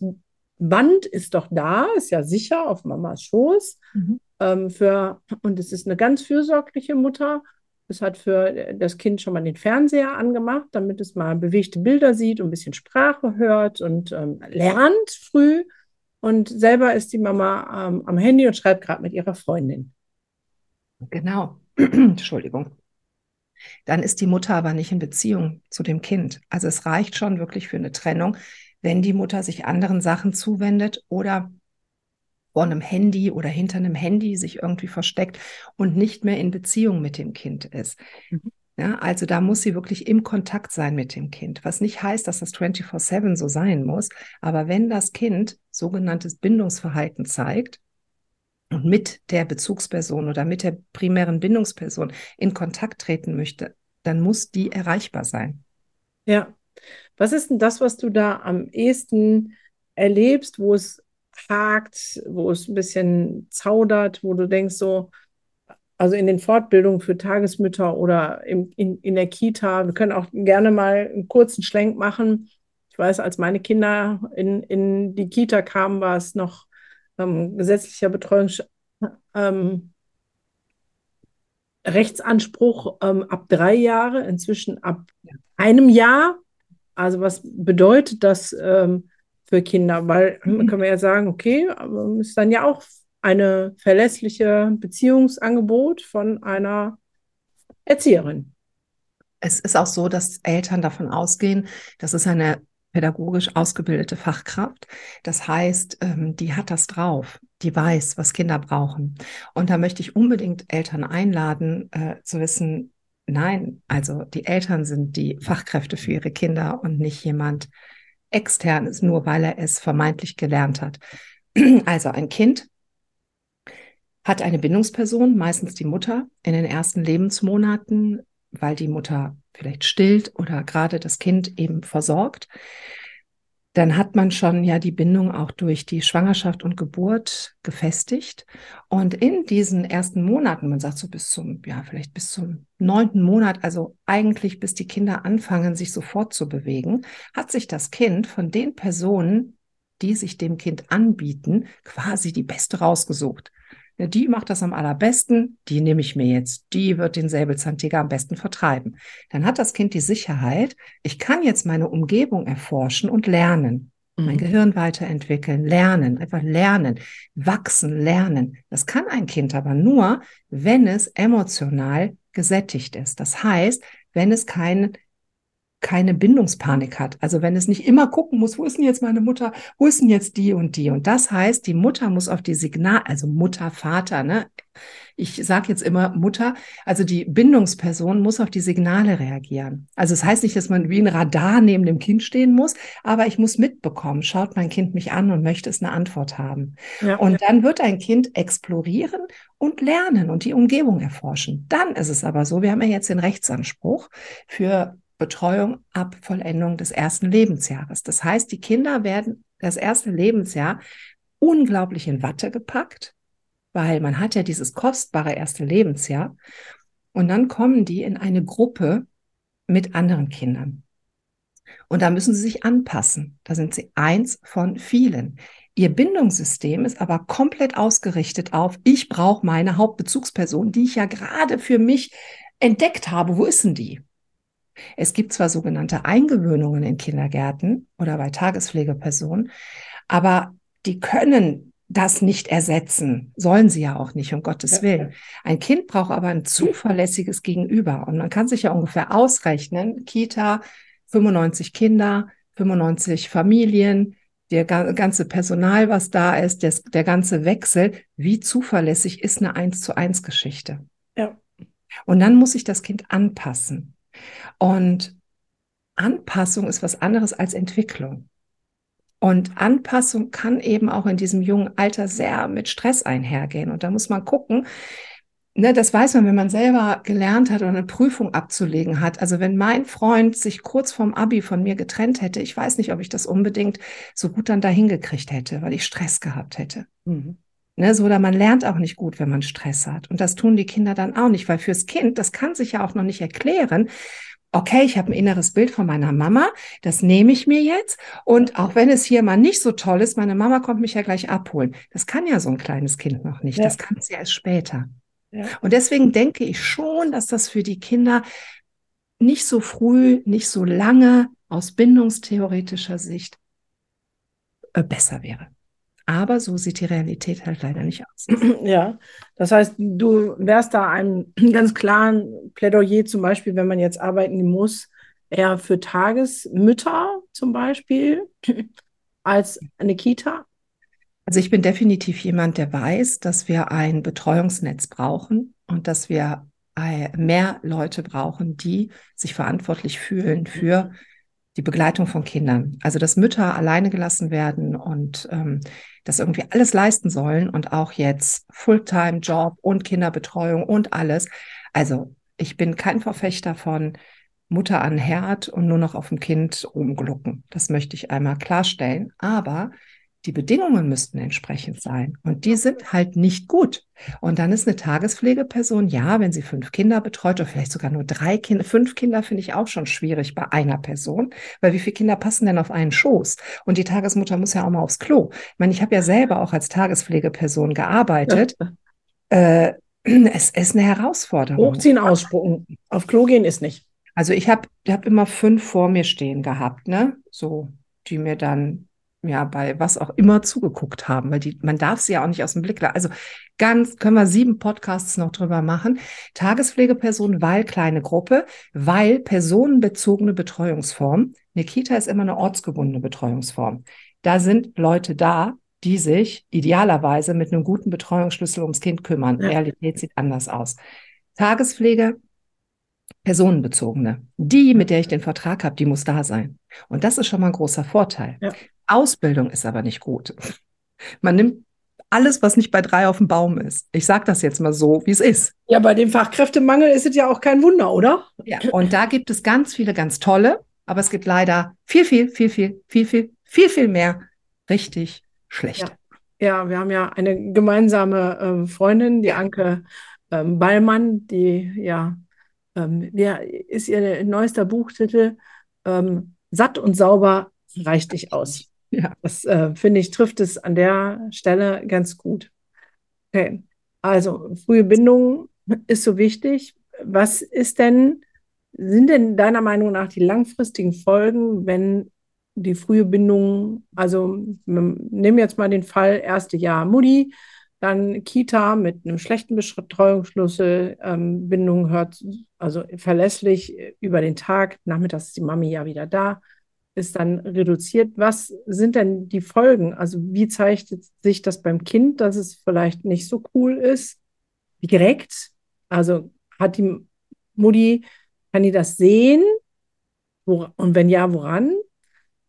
Band ist doch da, ist ja sicher auf Mamas Schoß. Mhm. Ähm, für, und es ist eine ganz fürsorgliche Mutter. Es hat für das Kind schon mal den Fernseher angemacht, damit es mal bewegte Bilder sieht und ein bisschen Sprache hört und ähm, lernt früh. Und selber ist die Mama ähm, am Handy und schreibt gerade mit ihrer Freundin. Genau. [clears throat] Entschuldigung. Dann ist die Mutter aber nicht in Beziehung zu dem Kind. Also es reicht schon wirklich für eine Trennung, wenn die Mutter sich anderen Sachen zuwendet oder vor einem Handy oder hinter einem Handy sich irgendwie versteckt und nicht mehr in Beziehung mit dem Kind ist. Mhm. Ja, also da muss sie wirklich im Kontakt sein mit dem Kind, was nicht heißt, dass das 24/7 so sein muss. Aber wenn das Kind sogenanntes Bindungsverhalten zeigt und mit der Bezugsperson oder mit der primären Bindungsperson in Kontakt treten möchte, dann muss die erreichbar sein. Ja. Was ist denn das, was du da am ehesten erlebst, wo es hakt, wo es ein bisschen zaudert, wo du denkst, so, also in den Fortbildungen für Tagesmütter oder im, in, in der Kita, wir können auch gerne mal einen kurzen Schlenk machen. Ich weiß, als meine Kinder in, in die Kita kamen, war es noch ähm, gesetzlicher Betreuung. Ähm, Rechtsanspruch ähm, ab drei Jahre, inzwischen ab einem Jahr. Also was bedeutet das ähm, für Kinder, weil mhm. können wir ja sagen, okay, ist dann ja auch eine verlässliche Beziehungsangebot von einer Erzieherin. Es ist auch so, dass Eltern davon ausgehen, das ist eine pädagogisch ausgebildete Fachkraft. Das heißt, ähm, die hat das drauf, die weiß, was Kinder brauchen. Und da möchte ich unbedingt Eltern einladen, äh, zu wissen, nein, also die Eltern sind die Fachkräfte für ihre Kinder und nicht jemand, extern ist, nur weil er es vermeintlich gelernt hat. [clears throat] Also ein Kind hat eine Bindungsperson, meistens die Mutter, in den ersten Lebensmonaten, weil die Mutter vielleicht stillt oder gerade das Kind eben versorgt dann hat man schon ja die Bindung auch durch die Schwangerschaft und Geburt gefestigt. Und in diesen ersten Monaten, man sagt so bis zum, ja, vielleicht bis zum neunten Monat, also eigentlich bis die Kinder anfangen, sich sofort zu bewegen, hat sich das Kind von den Personen, die sich dem Kind anbieten, quasi die beste rausgesucht ja, die macht das am allerbesten, die nehme ich mir jetzt, die wird den Säbelzahntiger am besten vertreiben. Dann hat das Kind die Sicherheit, ich kann jetzt meine Umgebung erforschen und lernen. Mhm. Mein Gehirn weiterentwickeln, lernen, einfach lernen, wachsen, lernen. Das kann ein Kind aber nur, wenn es emotional gesättigt ist. Das heißt, wenn es keinen keine Bindungspanik hat. Also wenn es nicht immer gucken muss, wo ist denn jetzt meine Mutter, wo ist denn jetzt die und die? Und das heißt, die Mutter muss auf die Signal, also Mutter, Vater, ne? Ich sage jetzt immer Mutter, also die Bindungsperson muss auf die Signale reagieren. Also es das heißt nicht, dass man wie ein Radar neben dem Kind stehen muss, aber ich muss mitbekommen, schaut mein Kind mich an und möchte es eine Antwort haben. Ja, und dann wird ein Kind explorieren und lernen und die Umgebung erforschen. Dann ist es aber so, wir haben ja jetzt den Rechtsanspruch für Betreuung ab Vollendung des ersten Lebensjahres. Das heißt, die Kinder werden das erste Lebensjahr unglaublich in Watte gepackt, weil man hat ja dieses kostbare erste Lebensjahr. Und dann kommen die in eine Gruppe mit anderen Kindern. Und da müssen sie sich anpassen. Da sind sie eins von vielen. Ihr Bindungssystem ist aber komplett ausgerichtet auf, ich brauche meine Hauptbezugsperson, die ich ja gerade für mich entdeckt habe. Wo ist denn die? Es gibt zwar sogenannte Eingewöhnungen in Kindergärten oder bei Tagespflegepersonen, aber die können das nicht ersetzen. Sollen sie ja auch nicht, um Gottes. Willen. Ein Kind braucht aber ein zuverlässiges Gegenüber. Und man kann sich ja ungefähr ausrechnen, Kita, 95 Kinder, 95 Familien, der ganze Personal, was da ist, der, der ganze Wechsel, wie zuverlässig ist eine Eins zu eins Geschichte? Ja. Und dann muss sich das Kind anpassen. Und Anpassung ist was anderes als Entwicklung. Und Anpassung kann eben auch in diesem jungen Alter sehr mit Stress einhergehen. Und da muss man gucken, ne, das weiß man, wenn man selber gelernt hat oder eine Prüfung abzulegen hat. Also wenn mein Freund sich kurz vorm Abi von mir getrennt hätte, ich weiß nicht, ob ich das unbedingt so gut dann dahin gekriegt hätte, weil ich Stress gehabt hätte. Mhm. Ne, so, oder man lernt auch nicht gut, wenn man Stress hat. Und das tun die Kinder dann auch nicht, weil fürs Kind, das kann sich ja auch noch nicht erklären, okay, ich habe ein inneres Bild von meiner Mama, das nehme ich mir jetzt. Und auch wenn es hier mal nicht so toll ist, meine Mama kommt mich ja gleich abholen. Das kann ja so ein kleines Kind noch nicht. Ja. Das kann es ja erst später. Ja. Und deswegen denke ich schon, dass das für die Kinder nicht so früh, nicht so lange aus bindungstheoretischer Sicht äh, besser wäre. Aber so sieht die Realität halt leider nicht aus. [clears throat] Ja, das heißt, du wärst da einem [clears throat] ganz klaren Plädoyer, zum Beispiel, wenn man jetzt arbeiten muss, eher für Tagesmütter zum Beispiel [clears throat] als eine Kita? Also ich bin definitiv jemand, der weiß, dass wir ein Betreuungsnetz brauchen und dass wir äh, mehr Leute brauchen, die sich verantwortlich fühlen für die Begleitung von Kindern. Also dass Mütter alleine gelassen werden und ähm, das irgendwie alles leisten sollen und auch jetzt Fulltime-Job und Kinderbetreuung und alles. Also ich bin kein Verfechter von Mutter an Herd und nur noch auf dem Kind rumglucken. Das möchte ich einmal klarstellen. Aber die Bedingungen müssten entsprechend sein. Und die sind halt nicht gut. Und dann ist eine Tagespflegeperson, ja, wenn sie fünf Kinder betreut oder vielleicht sogar nur drei Kinder, fünf Kinder finde ich auch schon schwierig bei einer Person, weil wie viele Kinder passen denn auf einen Schoß? Und die Tagesmutter muss ja auch mal aufs Klo. Ich meine, ich habe ja selber auch als Tagespflegeperson gearbeitet. äh, es ist eine Herausforderung. Hochziehen, ausspucken. Auf Klo gehen ist nicht. Also ich habe hab immer fünf vor mir stehen gehabt, ne? So, die mir dann ja, bei was auch immer zugeguckt haben, weil die, man darf sie ja auch nicht aus dem Blick lassen. Also ganz, können wir sieben Podcasts noch drüber machen. Tagespflegeperson, weil kleine Gruppe, weil personenbezogene Betreuungsform. Nikita ist immer eine ortsgebundene Betreuungsform. Da sind Leute da, die sich idealerweise mit einem guten Betreuungsschlüssel ums Kind kümmern. Ja. Realität sieht anders aus. Tagespflege, personenbezogene. Die, mit der ich den Vertrag habe, die muss da sein. Und das ist schon mal ein großer Vorteil. Ja. Ausbildung ist aber nicht gut. Man nimmt alles, was nicht bei drei auf dem Baum ist. Ich sage das jetzt mal so, wie es ist. Ja, bei dem Fachkräftemangel ist es ja auch kein Wunder, oder? Ja, und da gibt es ganz viele ganz tolle, aber es gibt leider viel, viel, viel, viel, viel, viel, viel, viel mehr richtig schlecht. Ja, ja wir haben ja eine gemeinsame ähm, Freundin, die Anke ähm, Ballmann, die ja, ähm, ja, ist ihr neuester Buchtitel ähm, Satt und sauber reicht dich aus. Ja. Das äh, finde ich, trifft es an der Stelle ganz gut. Okay. Also, frühe Bindung ist so wichtig. Was ist denn, sind denn deiner Meinung nach die langfristigen Folgen, wenn die frühe Bindung, also nehmen jetzt mal den Fall erste Jahr Mutti, dann Kita mit einem schlechten Betreuungsschlüssel, ähm, Bindung hört also verlässlich über den Tag, nachmittags ist die Mami ja wieder da, ist dann reduziert. Was sind denn die Folgen? Also wie zeigt sich das beim Kind, dass es vielleicht nicht so cool ist? Direkt? Also hat die Mutti, kann die das sehen? Und wenn ja, woran?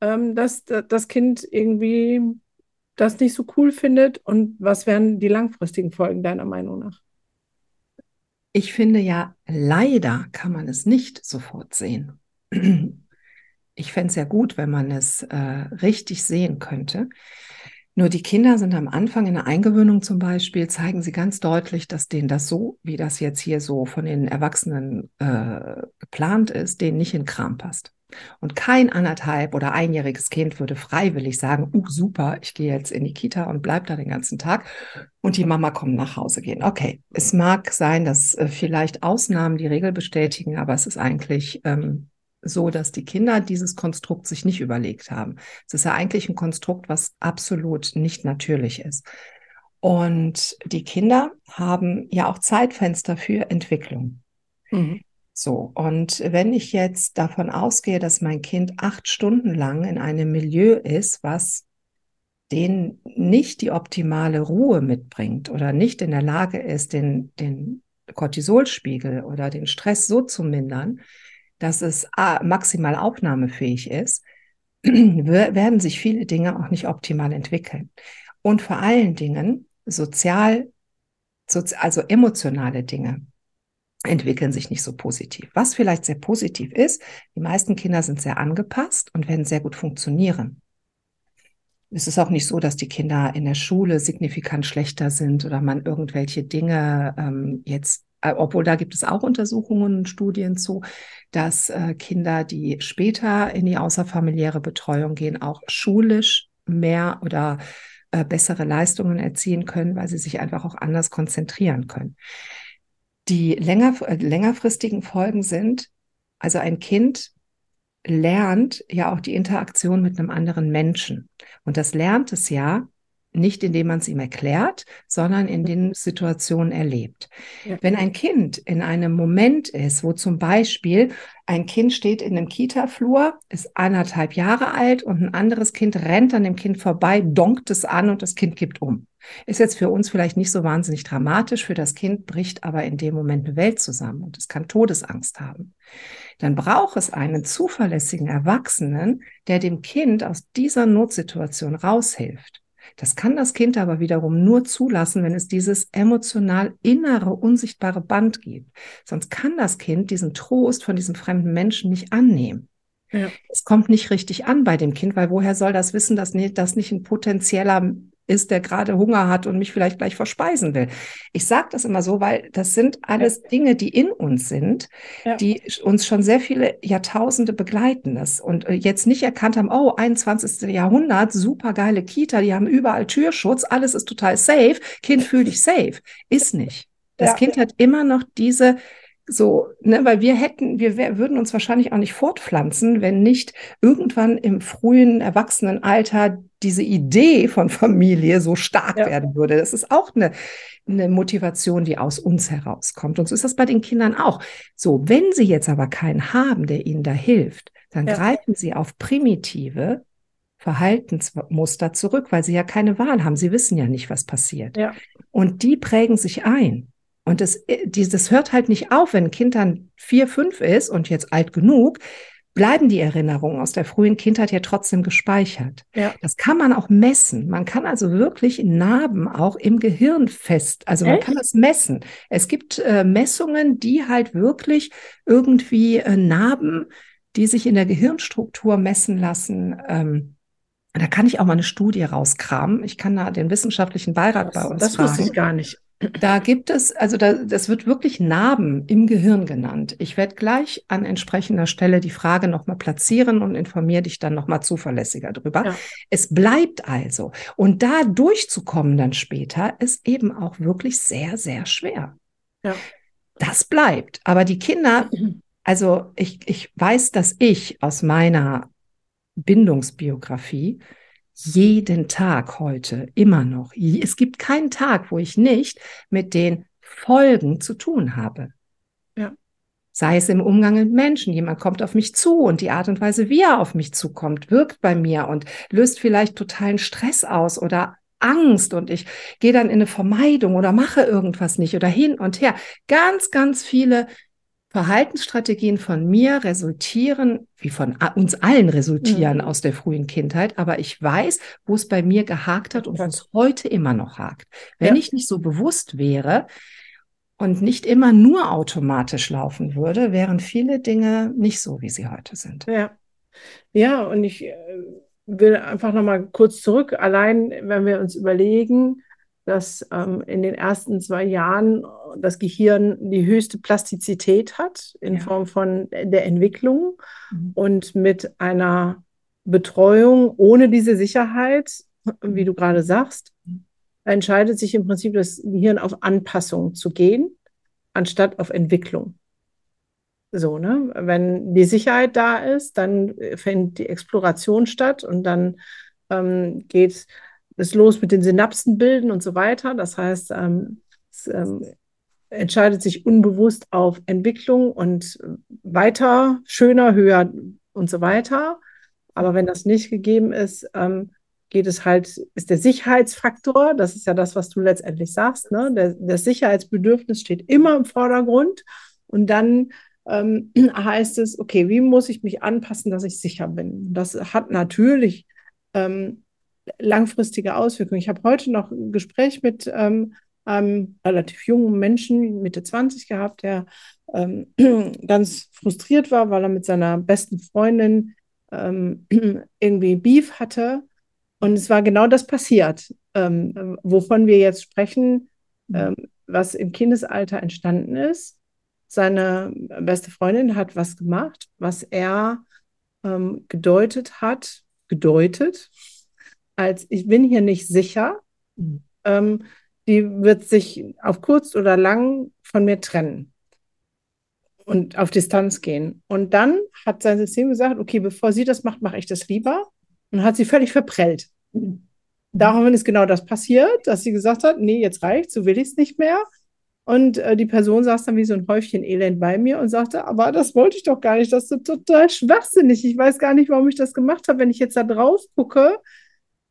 Ähm, dass das Kind irgendwie das nicht so cool findet? Und was wären die langfristigen Folgen deiner Meinung nach? Ich finde ja, leider kann man es nicht sofort sehen ich fände es ja gut, wenn man es äh, richtig sehen könnte. Nur die Kinder sind am Anfang in der Eingewöhnung zum Beispiel, zeigen sie ganz deutlich, dass denen das so, wie das jetzt hier so von den Erwachsenen äh, geplant ist, denen nicht in Kram passt. Und kein anderthalb oder einjähriges Kind würde freiwillig sagen, uh, super, ich gehe jetzt in die Kita und bleib da den ganzen Tag und die Mama kommt nach Hause gehen. Okay, es mag sein, dass äh, vielleicht Ausnahmen die Regel bestätigen, aber es ist eigentlich ähm, so, dass die Kinder dieses Konstrukt sich nicht überlegt haben. Es ist ja eigentlich ein Konstrukt, was absolut nicht natürlich ist. Und die Kinder haben ja auch Zeitfenster für Entwicklung. Mhm. So, und wenn ich jetzt davon ausgehe, dass mein Kind acht Stunden lang in einem Milieu ist, was den nicht die optimale Ruhe mitbringt oder nicht in der Lage ist, den, den Cortisolspiegel oder den Stress so zu mindern, dass es maximal aufnahmefähig ist, [clears throat] werden sich viele Dinge auch nicht optimal entwickeln. Und vor allen Dingen sozial, also emotionale Dinge entwickeln sich nicht so positiv. Was vielleicht sehr positiv ist, die meisten Kinder sind sehr angepasst und werden sehr gut funktionieren. Es ist auch nicht so, dass die Kinder in der Schule signifikant schlechter sind oder man irgendwelche Dinge ähm, jetzt, obwohl da gibt es auch Untersuchungen und Studien zu, dass äh, Kinder, die später in die außerfamiliäre Betreuung gehen, auch schulisch mehr oder äh, bessere Leistungen erzielen können, weil sie sich einfach auch anders konzentrieren können. Die länger, äh, längerfristigen Folgen sind, also ein Kind lernt ja auch die Interaktion mit einem anderen Menschen. Und das lernt es ja nicht indem man es ihm erklärt, sondern in den Situationen erlebt. Ja. Wenn ein Kind in einem Moment ist, wo zum Beispiel ein Kind steht in einem Kita-Flur, ist anderthalb Jahre alt und ein anderes Kind rennt an dem Kind vorbei, donkt es an und das Kind kippt um. Ist jetzt für uns vielleicht nicht so wahnsinnig dramatisch, für das Kind bricht aber in dem Moment eine Welt zusammen und es kann Todesangst haben. Dann braucht es einen zuverlässigen Erwachsenen, der dem Kind aus dieser Notsituation raushilft. Das kann das Kind aber wiederum nur zulassen, wenn es dieses emotional innere, unsichtbare Band gibt. Sonst kann das Kind diesen Trost von diesem fremden Menschen nicht annehmen. Ja. Es kommt nicht richtig an bei dem Kind, weil woher soll das wissen, dass das nicht ein potenzieller ist, der gerade Hunger hat und mich vielleicht gleich verspeisen will. Ich sage das immer so, weil das sind alles. Dinge, die in uns sind, ja. die uns schon sehr viele Jahrtausende begleiten das und äh, jetzt nicht erkannt haben, oh, 21. Jahrhundert, super geile Kita, die haben überall Türschutz, alles ist total safe, Kind fühl dich safe. Ist nicht. Das ja. Kind hat immer noch diese so, ne, weil wir hätten, wir würden uns wahrscheinlich auch nicht fortpflanzen, wenn nicht irgendwann im frühen Erwachsenenalter diese Idee von Familie so stark ja. werden würde. Das ist auch eine, eine Motivation, die aus uns herauskommt. Und so ist das bei den Kindern auch. So, wenn sie jetzt aber keinen haben, der ihnen da hilft, dann ja. greifen sie auf primitive Verhaltensmuster zurück, weil sie ja keine Wahl haben. Sie wissen ja nicht, was passiert. Ja. Und die prägen sich ein. Und das, äh, das hört halt nicht auf, wenn ein Kind dann vier, fünf ist und jetzt alt genug, bleiben die Erinnerungen aus der frühen Kindheit ja trotzdem gespeichert. Ja. Das kann man auch messen. Man kann also wirklich Narben auch im Gehirn fest, also Echt? man kann das messen. Es gibt äh, Messungen, die halt wirklich irgendwie äh, Narben, die sich in der Gehirnstruktur messen lassen, ähm, da kann ich auch mal eine Studie rauskramen. Ich kann da den wissenschaftlichen Beirat das, bei uns Das fragen. wusste ich gar nicht. Da gibt es, also da, das wird wirklich Narben im Gehirn genannt. Ich werde gleich an entsprechender Stelle die Frage nochmal platzieren und informiere dich dann nochmal zuverlässiger drüber. Ja. Es bleibt also. Und da durchzukommen dann später ist eben auch wirklich sehr, sehr schwer. Ja. Das bleibt. Aber die Kinder, also ich, ich weiß, dass ich aus meiner Bindungsbiografie jeden Tag heute, immer noch. Es gibt keinen Tag, wo ich nicht mit den Folgen zu tun habe. Ja. Sei es im Umgang mit Menschen. Jemand kommt auf mich zu und die Art und Weise, wie er auf mich zukommt, wirkt bei mir und löst vielleicht totalen Stress aus oder Angst und ich gehe dann in eine Vermeidung oder mache irgendwas nicht oder hin und her. Ganz, ganz viele Verhaltensstrategien von mir resultieren, wie von uns allen resultieren mhm. aus der frühen Kindheit, aber ich weiß, wo es bei mir gehakt hat und wo es heute immer noch hakt. Wenn ja. ich nicht so bewusst wäre und nicht immer nur automatisch laufen würde, wären viele Dinge nicht so, wie sie heute sind. Ja, ja und ich äh, will einfach noch mal kurz zurück. Allein, wenn wir uns überlegen, dass ähm, in den ersten zwei Jahren das Gehirn die höchste Plastizität hat in ja. Form von der Entwicklung mhm. und mit einer Betreuung ohne diese Sicherheit, wie du gerade sagst, entscheidet sich im Prinzip das Gehirn auf Anpassung zu gehen, anstatt auf Entwicklung. So, ne? Wenn die Sicherheit da ist, dann findet die Exploration statt und dann ähm, geht es los mit den Synapsenbilden und so weiter. Das heißt, ähm, es ähm, entscheidet sich unbewusst auf Entwicklung und weiter, schöner, höher und so weiter. Aber wenn das nicht gegeben ist, ähm, geht es halt, ist der Sicherheitsfaktor, das ist ja das, was du letztendlich sagst, ne? Der, das Sicherheitsbedürfnis steht immer im Vordergrund und dann ähm, [clears throat] heißt es, okay, wie muss ich mich anpassen, dass ich sicher bin? Das hat natürlich ähm, langfristige Auswirkungen. Ich habe heute noch ein Gespräch mit ähm, einem relativ jungen Menschen, Mitte 20 gehabt, der ähm, [clears throat] ganz frustriert war, weil er mit seiner besten Freundin ähm, [clears throat] irgendwie Beef hatte. Und es war genau das passiert, ähm, wovon wir jetzt sprechen, mhm. ähm, was im Kindesalter entstanden ist. Seine beste Freundin hat was gemacht, was er ähm, gedeutet hat, gedeutet, als ich bin hier nicht sicher. Mhm. Ähm, die wird sich auf kurz oder lang von mir trennen und auf Distanz gehen. Und dann hat sein System gesagt, okay, bevor sie das macht, mache ich das lieber. Und hat sie völlig verprellt. Daraufhin ist genau das passiert, dass sie gesagt hat, nee, jetzt reicht, so will ich es nicht mehr. Und äh, die Person saß dann wie so ein Häufchen Elend bei mir und sagte, aber das wollte ich doch gar nicht, das ist total schwachsinnig. Ich weiß gar nicht, warum ich das gemacht habe. Wenn ich jetzt da drauf gucke,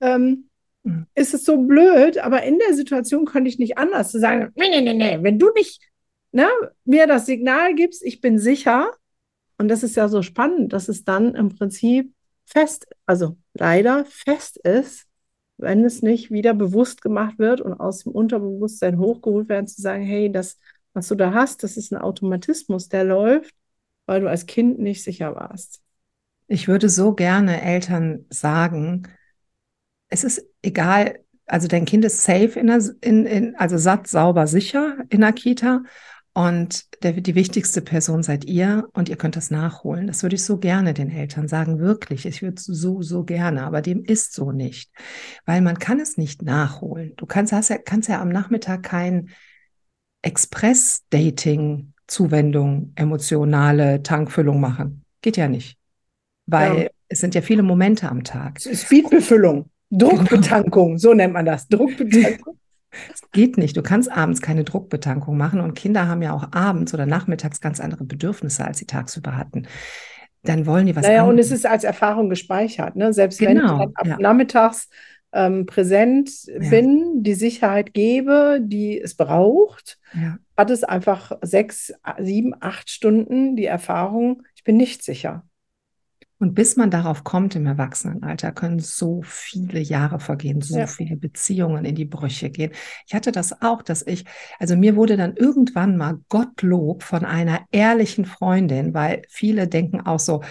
ähm, mhm. ist es so blöd, aber in der Situation konnte ich nicht anders zu sagen, nee, nee, nee, nee, wenn du nicht ne, mir das Signal gibst, ich bin sicher. Und das ist ja so spannend, dass es dann im Prinzip fest, also leider fest ist, wenn es nicht wieder bewusst gemacht wird und aus dem Unterbewusstsein hochgeholt werden, zu sagen, hey, das, was du da hast, das ist ein Automatismus, der läuft, weil du als Kind nicht sicher warst. Ich würde so gerne Eltern sagen, es ist egal, also dein Kind ist safe in der, in, in, also satt, sauber, sicher in der Kita und der, die wichtigste Person seid ihr und ihr könnt das nachholen. Das würde ich so gerne den Eltern sagen, wirklich. Ich würde so, so gerne, aber dem ist so nicht. Weil man kann es nicht nachholen. Du kannst, hast ja, kannst ja am Nachmittag kein Express-Dating, Zuwendung, emotionale Tankfüllung machen. Geht ja nicht. Weil ja. es sind ja viele Momente am Tag. Speedbefüllung, Druckbetankung, genau. so nennt man das. Druckbetankung. [laughs] Es geht nicht. Du kannst abends keine Druckbetankung machen und Kinder haben ja auch abends oder nachmittags ganz andere Bedürfnisse, als sie tagsüber hatten. Dann wollen die was Naja, anderes. und es ist als Erfahrung gespeichert. Ne? Selbst genau, wenn ich ab ja. nachmittags ähm, präsent ja. bin, die Sicherheit gebe, die es braucht, ja. hat es einfach sechs, sieben, acht Stunden die Erfahrung, ich bin nicht sicher. Und bis man darauf kommt im Erwachsenenalter, können so viele Jahre vergehen, so ja. viele Beziehungen in die Brüche gehen. Ich hatte das auch, dass ich, also mir wurde dann irgendwann mal Gottlob von einer ehrlichen Freundin, weil viele denken auch so,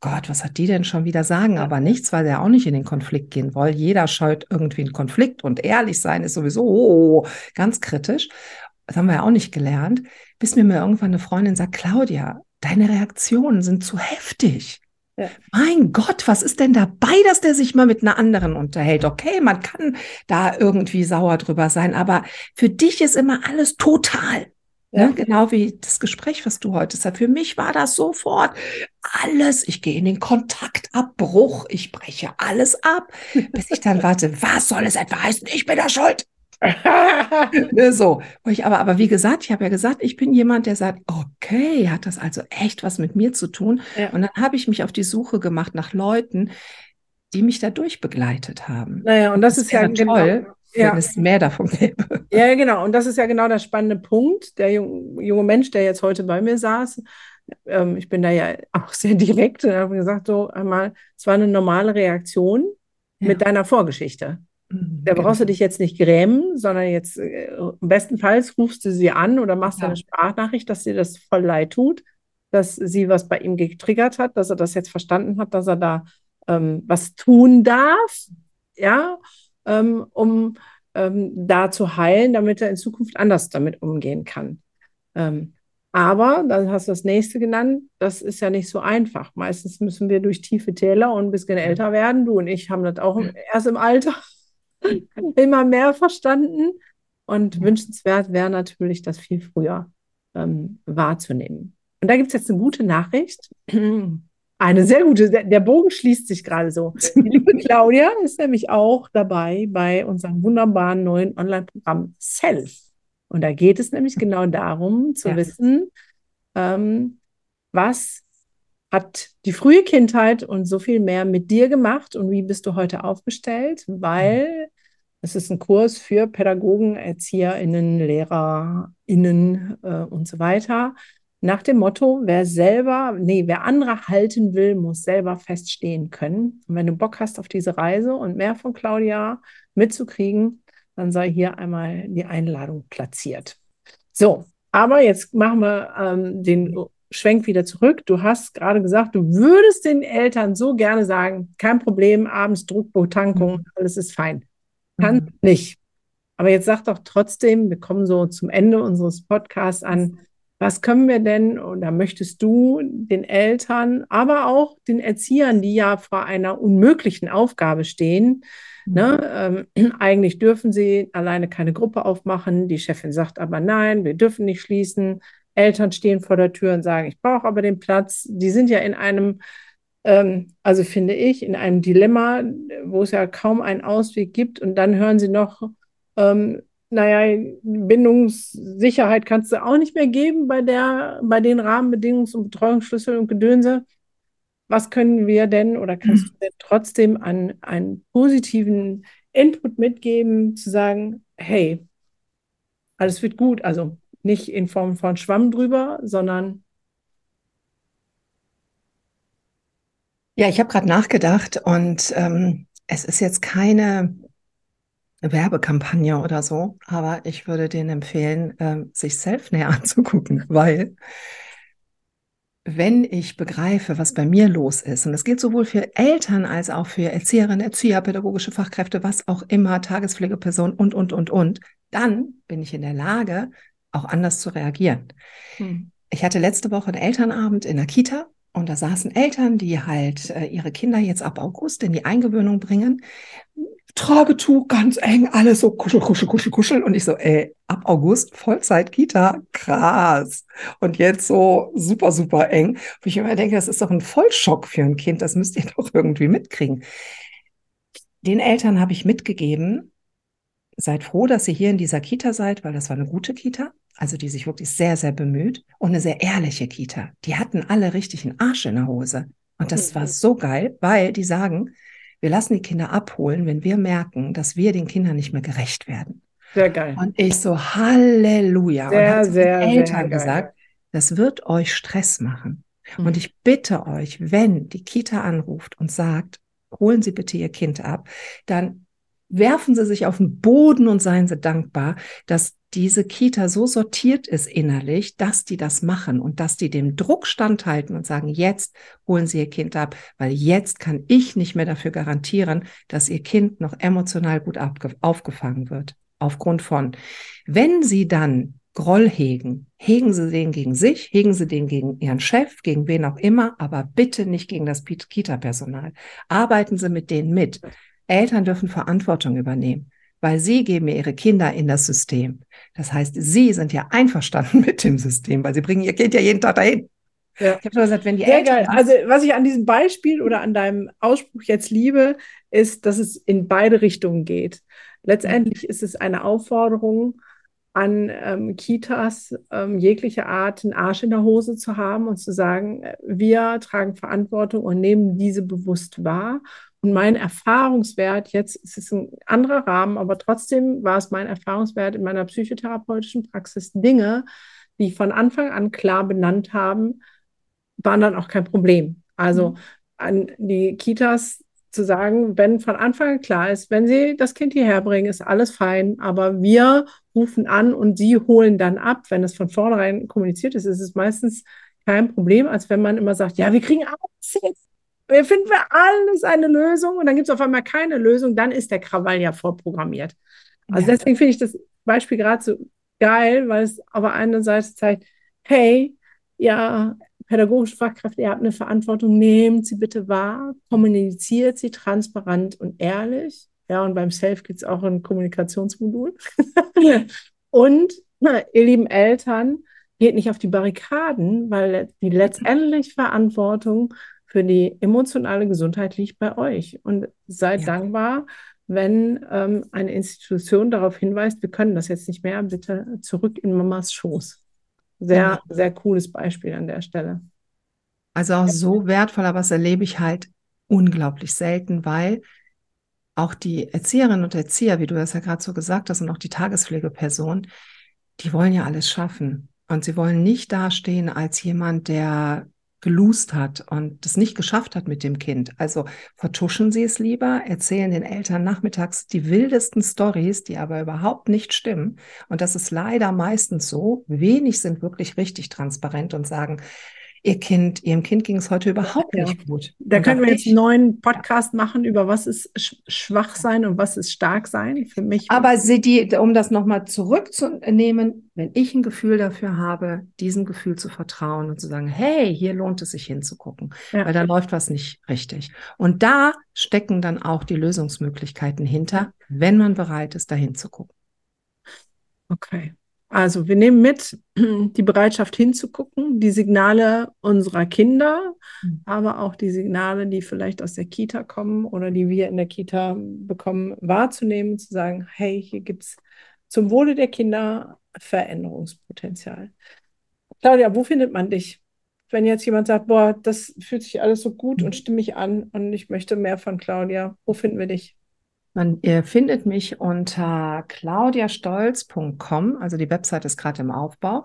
Gott, was hat die denn schon wieder sagen? Aber nichts, weil er auch nicht in den Konflikt gehen will. Jeder scheut irgendwie einen Konflikt und ehrlich sein ist sowieso oh, ganz kritisch. Das haben wir ja auch nicht gelernt, bis mir mal irgendwann eine Freundin sagt, Claudia, deine Reaktionen sind zu heftig. Ja. Mein Gott, was ist denn dabei, dass der sich mal mit einer anderen unterhält? Okay, man kann da irgendwie sauer drüber sein, aber für dich ist immer alles total. Ne? Ja. Ne? Genau wie das Gespräch, was du heute hast. Für mich war das sofort alles. Ich gehe in den Kontaktabbruch, ich breche alles ab, bis ich dann warte, was soll es etwa heißen? Ich bin da schuld. [laughs] Ne, so, ich aber, aber wie gesagt, ich habe ja gesagt, ich bin jemand, der sagt, okay, hat das also echt was mit mir zu tun? Ja. Und dann habe ich mich auf die Suche gemacht nach Leuten, die mich dadurch begleitet haben. Naja, und das, das ist ja genau toll, genau, ja. wenn es mehr davon gäbe. Ja, genau. Und das ist ja genau der spannende Punkt. Der junge Mensch, der jetzt heute bei mir saß, ähm, ich bin da ja auch sehr direkt und habe gesagt, so einmal, es war eine normale Reaktion ja. mit deiner Vorgeschichte. Da brauchst du genau. dich jetzt nicht grämen, sondern jetzt äh, bestenfalls rufst du sie an oder machst ja. eine Sprachnachricht, dass dir das voll leid tut, dass sie was bei ihm getriggert hat, dass er das jetzt verstanden hat, dass er da ähm, was tun darf, ja, ähm, um ähm, da zu heilen, damit er in Zukunft anders damit umgehen kann. Ähm, aber, dann hast du das nächste genannt, das ist ja nicht so einfach. Meistens müssen wir durch tiefe Täler und ein bisschen älter werden. Du und ich haben das auch erst im Alter [laughs] immer mehr verstanden. Und wünschenswert wäre natürlich, das viel früher ähm, wahrzunehmen. Und da gibt es jetzt eine gute Nachricht. [clears throat] Eine sehr gute, der Bogen schließt sich gerade so. Die liebe [laughs] Claudia ist nämlich auch dabei bei unserem wunderbaren neuen Online-Programm Self. Und da geht es nämlich genau darum, zu ja. wissen, ähm, was hat die frühe Kindheit und so viel mehr mit dir gemacht und wie bist du heute aufgestellt, weil es ist ein Kurs für Pädagogen, ErzieherInnen, LehrerInnen äh, und so weiter. Nach dem Motto, wer selber, nee, wer andere halten will, muss selber feststehen können. Und wenn du Bock hast auf diese Reise und mehr von Claudia mitzukriegen, dann sei hier einmal die Einladung platziert. So, aber jetzt machen wir ähm, den Schwenk wieder zurück. Du hast gerade gesagt, du würdest den Eltern so gerne sagen, kein Problem, abends Druckbetankung, mhm. alles ist fein. Kann mhm. nicht. Aber jetzt sag doch trotzdem, wir kommen so zum Ende unseres Podcasts an, was können wir denn oder möchtest du den Eltern, aber auch den Erziehern, die ja vor einer unmöglichen Aufgabe stehen, Ne? Ähm, [clears throat] eigentlich dürfen sie alleine keine Gruppe aufmachen. Die Chefin sagt aber nein, wir dürfen nicht schließen. Eltern stehen vor der Tür und sagen, ich brauche aber den Platz. Die sind ja in einem, ähm, also finde ich, in einem Dilemma, wo es ja kaum einen Ausweg gibt. Und dann hören sie noch, ähm, naja, Bindungssicherheit kannst du auch nicht mehr geben bei der, bei den Rahmenbedingungen und Betreuungsschlüssel und Gedönse was können wir denn oder kannst du denn trotzdem an einen positiven Input mitgeben, zu sagen, hey, alles wird gut, also nicht in Form von Schwamm drüber, sondern Ja, ich habe gerade nachgedacht und ähm, es ist jetzt keine Werbekampagne oder so, aber ich würde denen empfehlen, ähm, sich selbst näher [laughs] anzugucken, weil wenn ich begreife, was bei mir los ist, und das gilt sowohl für Eltern als auch für Erzieherinnen, Erzieher, pädagogische Fachkräfte, was auch immer, Tagespflegepersonen und, und, und, und, dann bin ich in der Lage, auch anders zu reagieren. Hm. Ich hatte letzte Woche einen Elternabend in der Kita und da saßen Eltern, die halt äh, ihre Kinder jetzt ab August in die Eingewöhnung bringen. Tragetuch ganz eng, alles so kuschel, kuschel, kuschel, kuschel. Und ich so, ey, ab August Vollzeit Kita, krass. Und jetzt so super, super eng. Wo ich immer denke, das ist doch ein Vollschock für ein Kind, das müsst ihr [laughs] doch irgendwie mitkriegen. Den Eltern habe ich mitgegeben, seid froh, dass ihr hier in dieser Kita seid, weil das war eine gute Kita, also die sich wirklich sehr, sehr bemüht und eine sehr ehrliche Kita. Die hatten alle richtig einen Arsch in der Hose. Und das war so geil, weil die sagen, wir lassen die Kinder abholen, wenn wir merken, dass wir den Kindern nicht mehr gerecht werden. Sehr geil. Und ich so, Halleluja. Sehr, und sehr, den Eltern gesagt, das wird euch Stress machen. Mhm. Und ich bitte euch, wenn die Kita anruft und sagt, holen Sie bitte Ihr Kind ab, dann werfen Sie sich auf den Boden und seien Sie dankbar, dass diese Kita so sortiert ist innerlich, dass die das machen und dass die dem Druck standhalten und sagen, jetzt holen Sie Ihr Kind ab, weil jetzt kann ich nicht mehr dafür garantieren, dass Ihr Kind noch emotional gut aufgefangen wird. Aufgrund von, wenn Sie dann Groll hegen, hegen Sie den gegen sich, hegen Sie den gegen Ihren Chef, gegen wen auch immer, aber bitte nicht gegen das Kita-Personal. Arbeiten Sie mit denen mit. Eltern dürfen Verantwortung übernehmen weil sie geben ihre Kinder in das System. Das heißt, sie sind ja einverstanden [laughs] mit dem System, weil sie bringen ihr Kind ja jeden Tag dahin. Ja. Ich habe gesagt, wenn die Sehr Eltern geil. Also was ich an diesem Beispiel oder an deinem Ausspruch jetzt liebe, ist, dass es in beide Richtungen geht. Letztendlich ist es eine Aufforderung an ähm, Kitas ähm, jegliche Art einen Arsch in der Hose zu haben und zu sagen, äh, wir tragen Verantwortung und nehmen diese bewusst wahr und mein Erfahrungswert, jetzt ist es ein anderer Rahmen, aber trotzdem war es mein Erfahrungswert in meiner psychotherapeutischen Praxis, Dinge, die von Anfang an klar benannt haben, waren dann auch kein Problem. Also mhm. an die Kitas zu sagen, wenn von Anfang an klar ist, wenn sie das Kind hierher bringen, ist alles fein, aber wir rufen an und sie holen dann ab. Wenn es von vornherein kommuniziert ist, ist es meistens kein Problem, als wenn man immer sagt, ja, wir kriegen alles jetzt wir finden für alles eine Lösung und dann gibt es auf einmal keine Lösung, dann ist der Krawall ja vorprogrammiert. Also ja. deswegen finde ich das Beispiel gerade so geil, weil es aber einerseits zeigt, hey, ja, pädagogische Fachkräfte, ihr habt eine Verantwortung, nehmt sie bitte wahr, kommuniziert sie transparent und ehrlich. Ja, und beim Self gibt es auch ein Kommunikationsmodul. [laughs] und na, ihr lieben Eltern, geht nicht auf die Barrikaden, weil die letztendlich Verantwortung für die emotionale Gesundheit liegt bei euch. Und seid ja. dankbar, wenn ähm, eine Institution darauf hinweist, wir können das jetzt nicht mehr, bitte zurück in Mamas Schoß. Sehr, sehr cooles Beispiel an der Stelle. Also auch so wertvoll, aber das erlebe ich halt unglaublich selten, weil auch die Erzieherinnen und Erzieher, wie du das ja gerade so gesagt hast, und auch die Tagespflegeperson, die wollen ja alles schaffen. Und sie wollen nicht dastehen als jemand, der gelust hat und das nicht geschafft hat mit dem Kind. Also vertuschen sie es lieber, erzählen den Eltern nachmittags die wildesten Stories, die aber überhaupt nicht stimmen. Und das ist leider meistens so. Wenig sind wirklich richtig transparent und sagen, ihr Kind, ihrem Kind ging es heute überhaupt ja. nicht gut. Da und können wir jetzt einen neuen Podcast machen über was ist schwach sein und was ist stark sein für mich. Aber sie, die, um das nochmal zurückzunehmen, wenn ich ein Gefühl dafür habe, diesem Gefühl zu vertrauen und zu sagen, hey, hier lohnt es sich hinzugucken, ja. weil da läuft was nicht richtig. Und da stecken dann auch die Lösungsmöglichkeiten hinter, wenn man bereit ist, da hinzugucken. Okay. Also wir nehmen mit [clears throat] die Bereitschaft hinzugucken, die Signale unserer Kinder, mhm. aber auch die Signale, die vielleicht aus der Kita kommen oder die wir in der Kita bekommen, wahrzunehmen, zu sagen, hey, hier gibt es zum Wohle der Kinder Veränderungspotenzial. Claudia, wo findet man dich? Wenn jetzt jemand sagt, boah, das fühlt sich alles so gut und mhm. stimmig an und ich möchte mehr von Claudia, wo finden wir dich? Man, ihr findet mich unter claudiastolz.com, also die Website ist gerade im Aufbau.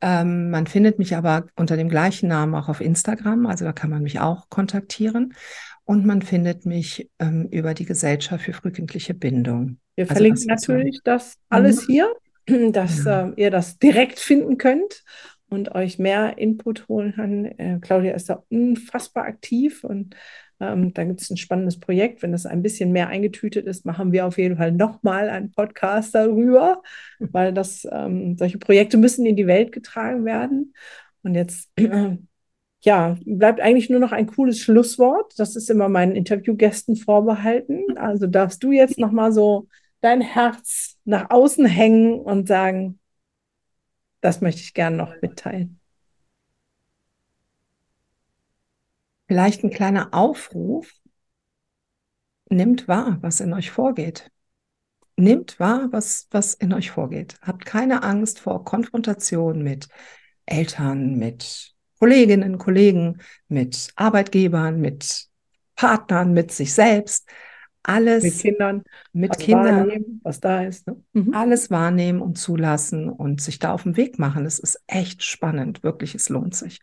Ähm, man findet mich aber unter dem gleichen Namen auch auf Instagram, also da kann man mich auch kontaktieren. Und man findet mich ähm, über die Gesellschaft für frühkindliche Bindung. Wir also verlinken das natürlich so. das alles mhm. hier, [clears throat] dass ja. äh, ihr das direkt finden könnt und euch mehr Input holen kann. Äh, Claudia ist da unfassbar aktiv und ähm, da gibt es ein spannendes Projekt. Wenn das ein bisschen mehr eingetütet ist, machen wir auf jeden Fall nochmal einen Podcast darüber, [laughs] weil das, ähm, solche Projekte müssen in die Welt getragen werden. Und jetzt, äh, [clears throat] ja, bleibt eigentlich nur noch ein cooles Schlusswort. Das ist immer meinen Interviewgästen vorbehalten. Also darfst du jetzt nochmal so dein Herz nach außen hängen und sagen, das möchte ich gerne noch mitteilen. Vielleicht ein kleiner Aufruf. Nimmt wahr, was in euch vorgeht. Nimmt wahr, was, was in euch vorgeht. Habt keine Angst vor Konfrontation mit Eltern, mit Kolleginnen, Kollegen, mit Arbeitgebern, mit Partnern, mit sich selbst. Alles mit Kindern, mit Kindern, was da ist. Ne? Mhm. Alles wahrnehmen und zulassen und sich da auf den Weg machen. Es ist echt spannend, wirklich, es lohnt sich.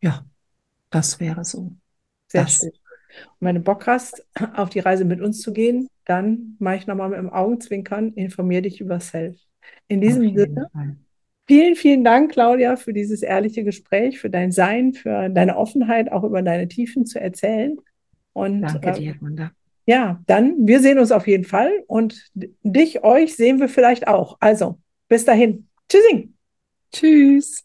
Ja, das wäre so. Sehr das. schön. Und wenn du Bock hast, [clears throat] auf die Reise mit uns zu gehen, dann mache ich nochmal mit dem Augenzwinkern, informiere dich über Self. In diesem Sinne, Fall. vielen, vielen Dank, Claudia, für dieses ehrliche Gespräch, für dein Sein, für deine Offenheit, auch über deine Tiefen zu erzählen. Und, Danke dir, Wunder. Ja, dann, wir sehen uns auf jeden Fall und dich, euch sehen wir vielleicht auch. Also, bis dahin. Tschüssing. Tschüss.